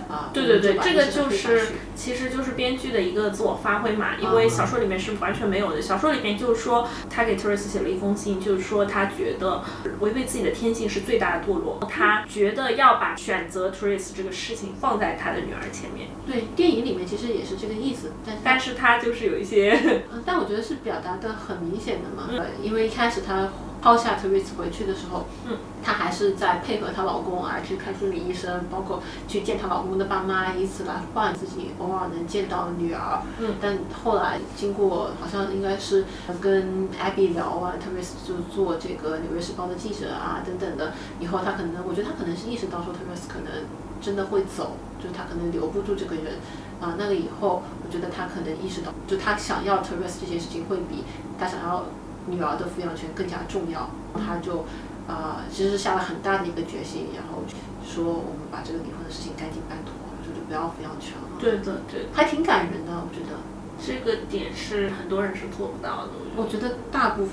啊，对对对，这个就是其实就是编剧的一个自我发挥嘛，因为小说里面是完全没有的。小说里面就是说，他给 Teresa 写了一封信，就是说他觉得违背自己的天性是最大的堕落，他觉得要把选择 Teresa 这个事情放在他的女儿前面，对电影里面其实也是这个意思，但是但是他就是有一些嗯，但我觉得是表达的很明显的嘛，呃因为一开始她抛下 Teresa 回去的时候，嗯，她还是在配合她老公啊去看心理医生，包括去见她老公的爸妈，以此来换自己偶尔能见到女儿。嗯，但后来经过好像应该是跟 Abby 聊啊，Teresa 就做这个《纽约时报》的记者啊等等的，以后她可能，我觉得她可能是意识到说 Teresa 可能真的会走，就是她可能留不住这个人。啊，那个以后，我觉得他可能意识到，就他想要 Teresa 这件事情会比他想要女儿的抚养权更加重要，他就啊、其实下了很大的一个决心，然后说我们把这个离婚的事情赶紧办妥，就是不要抚养权了。对的对的，还挺感人的，我觉得。这个点是很多人是做不到的。我觉得大部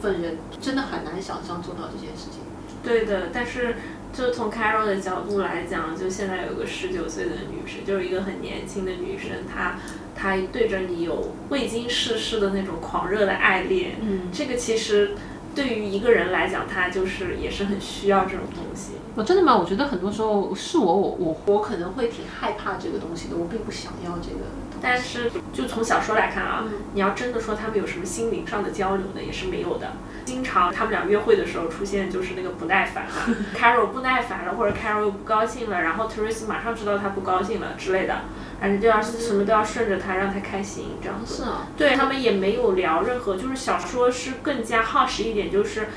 分人真的很难想象做到这件事情。对的，但是就从 Carol 的角度来讲，就现在有个十九岁的女生，就是一个很年轻的女生，她她对着你有未经世事的那种狂热的爱恋，嗯，这个其实对于一个人来讲，他就是也是很需要这种东西。我真的吗？我觉得很多时候是我，我我我可能会挺害怕这个东西的，我并不想要这个。但是就从小说来看啊，嗯你要真的说他们有什么心灵上的交流呢，也是没有的。经常他们俩约会的时候出现就是那个不耐烦啊，Carol 不耐烦了，或者 Carol 又不高兴了，然后 Teresa 马上知道他不高兴了之类的，反正就要什么都要顺着他，让他开心这样子。是啊，对他们也没有聊任何，就是小说是更加耗时一点，就是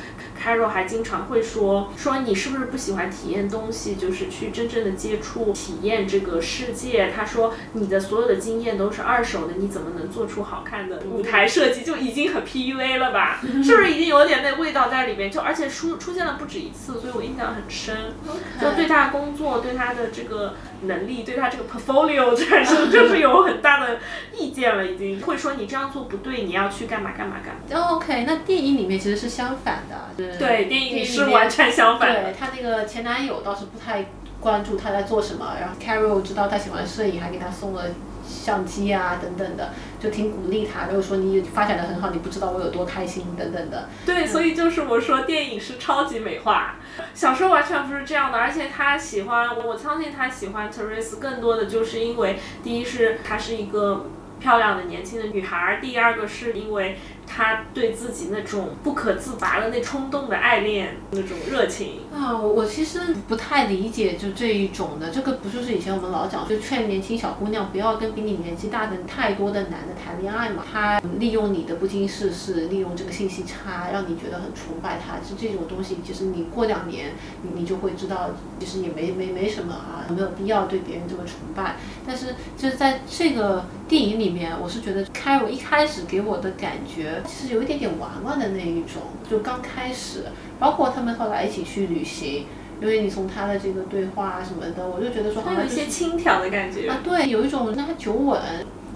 Carol 还经常会说说你是不是不喜欢体验东西，就是去真正的接触体验这个世界。他说你的所有的经验都是二手的，你怎么能做出好看的舞台设计？就已经很 PUA 了吧？是不是已经有点那味道在里面？就而且出出现了不止一次，所以我印象很深。就对他的工作，对他的这个能力，对他这个 portfolio 产 生就是有很大的意见了，已经会说你这样做不对，你要去干嘛干嘛干嘛。哦 OK，那电影里面其实是相反的，是对，电影里是完全相反的。对她那个前男友倒是不太关注她在做什么，然后 Carol 知道她喜欢摄影，还给她送了相机啊等等的，就挺鼓励他，就是说你发展的很好，你不知道我有多开心等等的。对，所以就是我说电影是超级美化，小说完全不是这样的。而且他喜欢，我相信他喜欢 Teresa 更多的就是因为，第一是她是一个漂亮的年轻的女孩，第二个是因为她对自己那种不可自拔的那冲动的爱恋那种热情。啊，我我其实不太理解就这一种的，这个不就是以前我们老讲，就劝年轻小姑娘不要跟比你年纪大的太多的男的谈恋爱嘛。他利用你的不经世事，利用这个信息差，让你觉得很崇拜他。就这种东西，其实你过两年，你你就会知道，其实也没没没什么啊，没有必要对别人这么崇拜。但是就是在这个电影里面，我是觉得开我一开始给我的感觉，其实有一点点玩玩的那一种，就刚开始。包括他们后来一起去旅行，因为你从他的这个对话啊什么的，我就觉得说好它有一像就是些轻佻的感觉。啊，对，有一种那他久吻，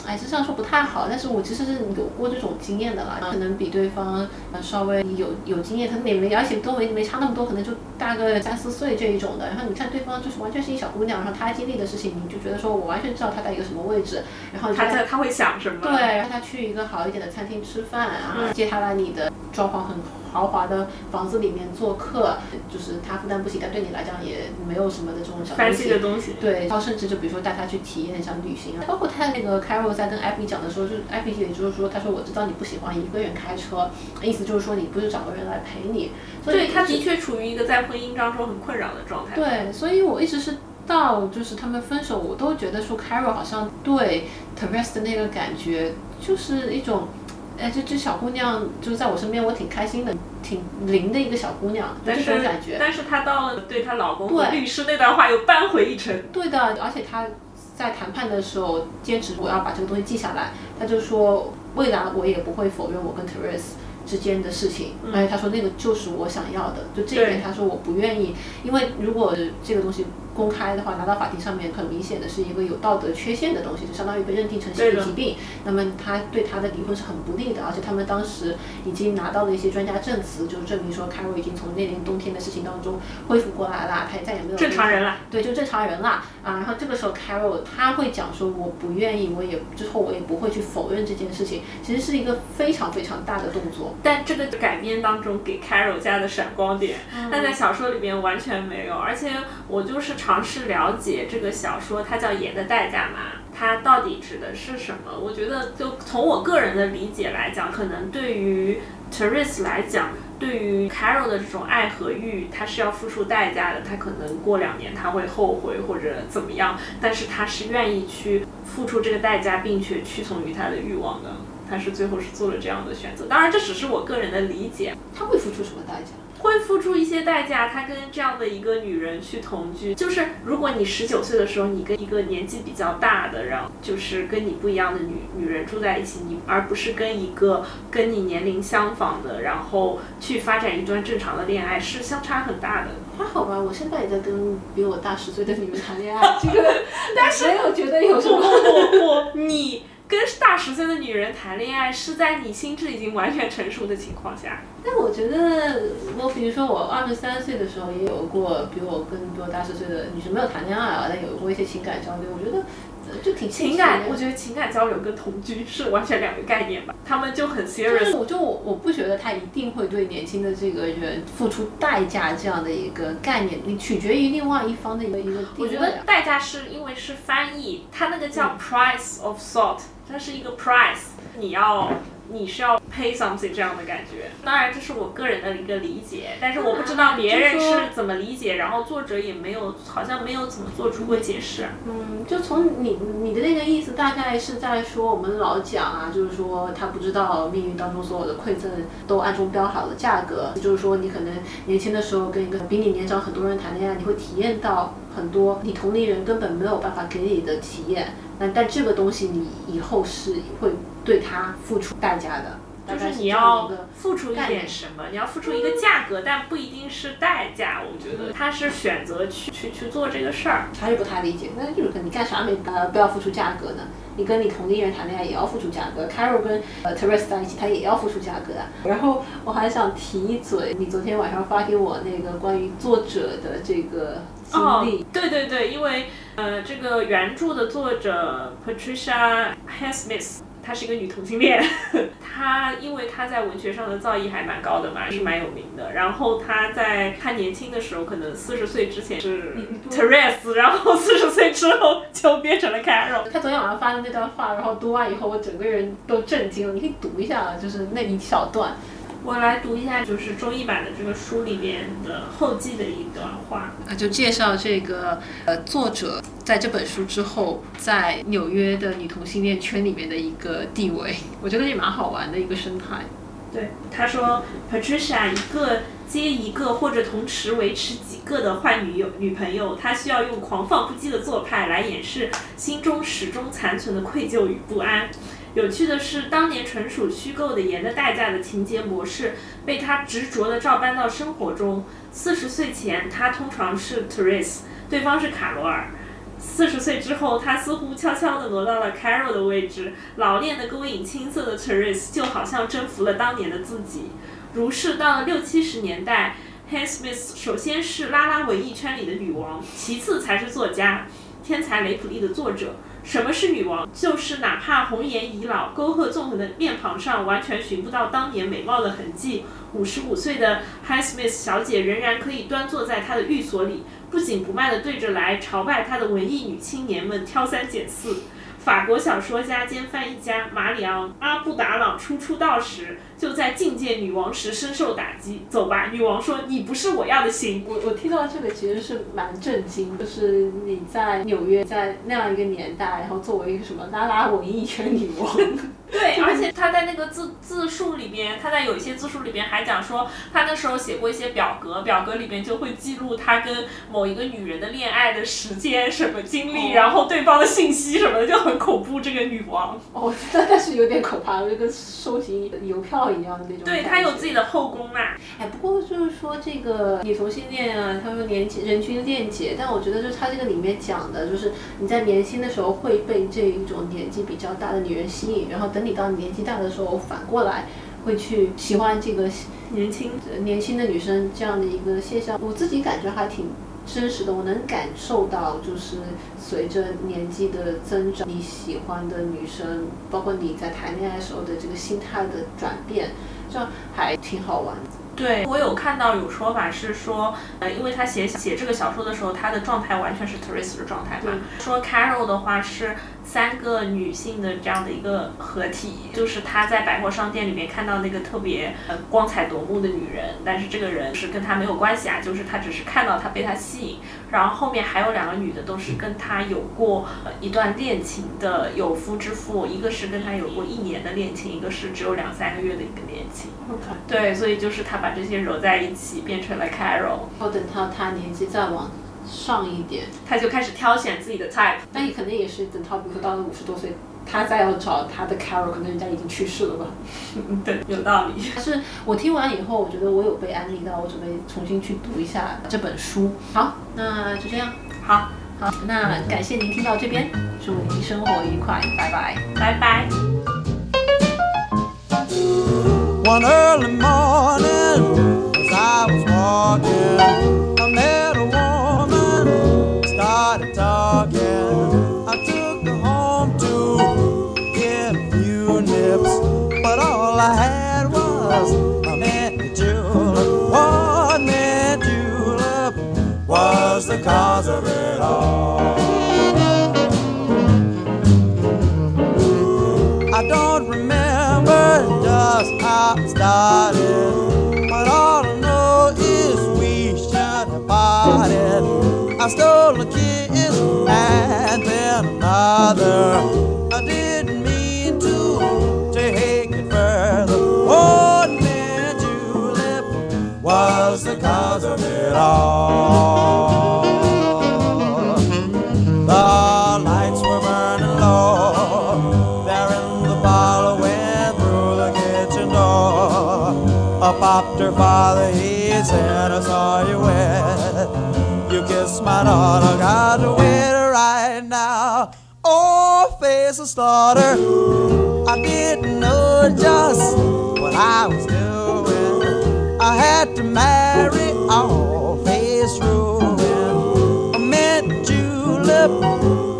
哎，这样说不太好，但是我其实是有过这种经验的啦，可能比对方呃稍微有有经验，他们也没而且都没没差那么多，可能就大个三四岁这一种的，然后你看对方就是完全是一小姑娘，然后她经历的事情，你就觉得说我完全知道她在一个什么位置，然后你就他在他会想什么？对，让她去一个好一点的餐厅吃饭啊，接下来你的状况很豪华的房子里面做客，就是他负担不起，但对你来讲也没有什么的这种小东 fancy 的西。东西。对，然后甚至就比如说带他去体验像旅行啊，包括他那个 Carol 在跟 Abby 讲的时候，就是 Abby 也就是说，他说我知道你不喜欢一个人开车，意思就是说你不是找个人来陪你，所以对，他的确处于一个在婚姻当中很困扰的状态。对，所以我一直是到就是他们分手，我都觉得说 Carol 好像对 Teresa 的那个感觉就是一种，哎，这这小姑娘就是在我身边，我挺开心的，挺灵的一个小姑娘，但是种感觉。但是她到了对她老公和对律师那段话又扳回一城。对的，而且她在谈判的时候坚持我要把这个东西记下来，她就说未来我也不会否认我跟 Teresa。之间的事情，而且她说那个就是我想要的，就这一点对她说我不愿意，因为如果这个东西公开的话拿到法庭上面，很明显的是一个有道德缺陷的东西，就相当于被认定成心理疾病。那么他对他的离婚是很不利的，而且他们当时已经拿到了一些专家证词，就证明说 Carol 已经从那年冬天的事情当中恢复过来了，他也再也没有正常人了。对，就正常人了啊。然后这个时候 Carol 他会讲说，我不愿意，我也之后我也不会去否认这件事情，其实是一个非常非常大的动作。但这个改编当中给 Carol 加的闪光点，但在小说里面完全没有。而且我就是尝试了解这个小说，它叫《盐的代价》嘛，它到底指的是什么？我觉得就从我个人的理解来讲，可能对于 Teresa 来讲，对于 Carol 的这种爱和欲，他是要付出代价的。他可能过两年他会后悔或者怎么样，但是他是愿意去付出这个代价，并且屈从于他的欲望的。他是最后是做了这样的选择。当然，这只是我个人的理解。他会付出什么代价？会付出一些代价，他跟这样的一个女人去同居，就是如果你十九岁的时候，你跟一个年纪比较大的，然后就是跟你不一样的女女人住在一起，你而不是跟一个跟你年龄相仿的，然后去发展一段正常的恋爱，是相差很大的。还好吧，我现在也在跟比我大十岁的女人谈恋爱，这个 但是没有觉得有什么。不不不，你。跟大十岁的女人谈恋爱，是在你心智已经完全成熟的情况下。但我觉得，我比如说我二十三岁的时候，也有过比我跟比我大十岁的女生没有谈恋爱啊，但有过一些情感交流。我觉得。就挺情感，我觉得情感交流跟同居是完全两个概念吧。他们就很 serious。我就我我不觉得他一定会对年轻的这个人付出代价这样的一个概念，你取决于另外一方的一个一个。我觉得代价是因为是翻译，他那个叫 price of salt，它是一个 price，你要。你是要 pay something 这样的感觉，当然这是我个人的一个理解，但是我不知道别人是怎么理解，然后作者也没有，好像没有怎么做出过解释。嗯，就从你你的那个意思，大概是在说我们老讲啊，就是说他不知道命运当中所有的馈赠都暗中标好了价格，就是说你可能年轻的时候跟一个比你年长很多人谈恋爱，你会体验到很多你同龄人根本没有办法给你的体验。那但这个东西你以后是会对他付出代价的，就是你要付出一点什么，你要付出一个价格，但不一定是代价。我觉得他是选择去去去做这个事儿，他是不太理解。那就是你干啥没呃不要付出价格呢？你跟你同龄人谈恋爱也要付出价格，Carol 跟呃 Teresa 在一起，他也要付出价格啊。然后我还想提一嘴，你昨天晚上发给我那个关于作者的这个。哦，对对对，因为呃，这个原著的作者 Patricia Highsmith，她是一个女同性恋，她因为她在文学上的造诣还蛮高的嘛，是蛮有名的。然后她在她年轻的时候，可能四十岁之前是 Teresa，然后四十岁之后就变成了 Carol。她昨天晚上发的那段话，然后读完以后，我整个人都震惊了。你可以读一下，就是那一小段。我来读一下，就是中译版的这个书里面的后记的一段话啊，就介绍这个呃作者在这本书之后在纽约的女同性恋圈里面的一个地位，我觉得也蛮好玩的一个生态。对，他说，Patricia 一个接一个或者同时维持几个的坏女友女朋友，她需要用狂放不羁的做派来掩饰心中始终残存的愧疚与不安。有趣的是，当年纯属虚构的《盐的代价》的情节模式，被他执着地照搬到生活中。四十岁前，他通常是 Teresa，对方是卡罗尔；四十岁之后，他似乎悄悄地挪到了 Carol 的位置。老练的勾引青涩的 Teresa，就好像征服了当年的自己。如是到了六七十年代 h a n s m i t h 首先是拉拉文艺圈里的女王，其次才是作家，天才雷普利的作者。什么是女王？就是哪怕红颜已老，沟壑纵横的面庞上完全寻不到当年美貌的痕迹。五十五岁的 Highsmith 小姐仍然可以端坐在她的寓所里，不紧不慢地对着来朝拜她的文艺女青年们挑三拣四。法国小说家兼翻译家马里昂·阿布达朗初出道时，就在觐见女王时深受打击。走吧，女王说：“你不是我要的型。”我我听到这个其实是蛮震惊，就是你在纽约，在那样一个年代，然后作为一个什么拉拉文艺圈女王。对，而且他他在那个自自述里边，他在有一些自述里边还讲说，他那时候写过一些表格，表格里边就会记录他跟某一个女人的恋爱的时间、什么经历，然后对方的信息什么的，就很恐怖。这个女王，哦，那但是有点可怕，就跟收集邮票一样的那种。对他有自己的后宫嘛？哎，不过就是说这个女同性恋啊，他们年纪人均恋结，但我觉得就是他这个里面讲的，就是你在年轻的时候会被这一种年纪比较大的女人吸引，然后等你到年纪大的时候，反过来会去喜欢这个年轻年轻的女生这样的一个现象，我自己感觉还挺。真实的，我能感受到，就是随着年纪的增长，你喜欢的女生，包括你在谈恋爱时候的这个心态的转变，就还挺好玩。对我有看到有说法是说，呃，因为他写写这个小说的时候，他的状态完全是 Teresa 的状态嘛。说 Carol 的话是。三个女性的这样的一个合体，就是他在百货商店里面看到那个特别呃光彩夺目的女人，但是这个人是跟他没有关系啊，就是他只是看到她被他吸引，然后后面还有两个女的都是跟他有过一段恋情的有夫之妇，一个是跟他有过一年的恋情，一个是只有两三个月的一个恋情。对，所以就是他把这些揉在一起变成了 Carol。后等到他年纪再往。上一点，他就开始挑选自己的 type，那你可能也是等他，比如说到了五十多岁，他再要找他的 Carol，可能人家已经去世了吧？对，有道理。但是我听完以后，我觉得我有被安利到，我准备重新去读一下这本书。好，那就这样。好，好，那感谢您听到这边，祝您生活愉快，拜拜，拜拜。One early morning, I stole a kiss and then another. I didn't mean to take it further. Oh, man, julep was the cause of it all. The lights were burning low there in the parlor went through the kitchen door. Up popped her father, he said, I saw you wet you kiss my daughter, got to wait right now. Oh, face of slaughter, I didn't know just what I was doing. I had to marry all face ruin. A mint julep,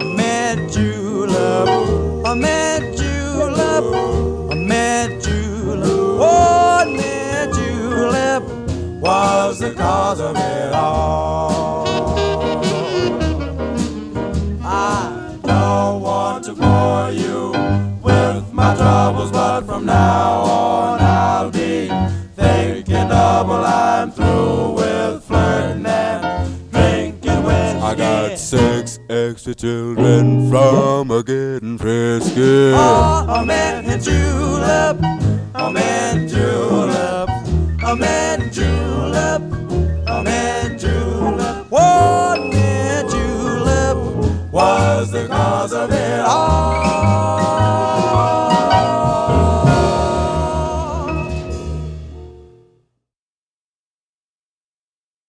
a mint julep, a mint julep, a mint julep. Oh, mint julep was the cause of it all. From now on, I'll be thinking double. I'm through with flirting and drinking whiskey. I got six extra children from a getting frisky. Oh, a man in julep, a man julep, a man julep, a man julep. One man julep was the cause of it all.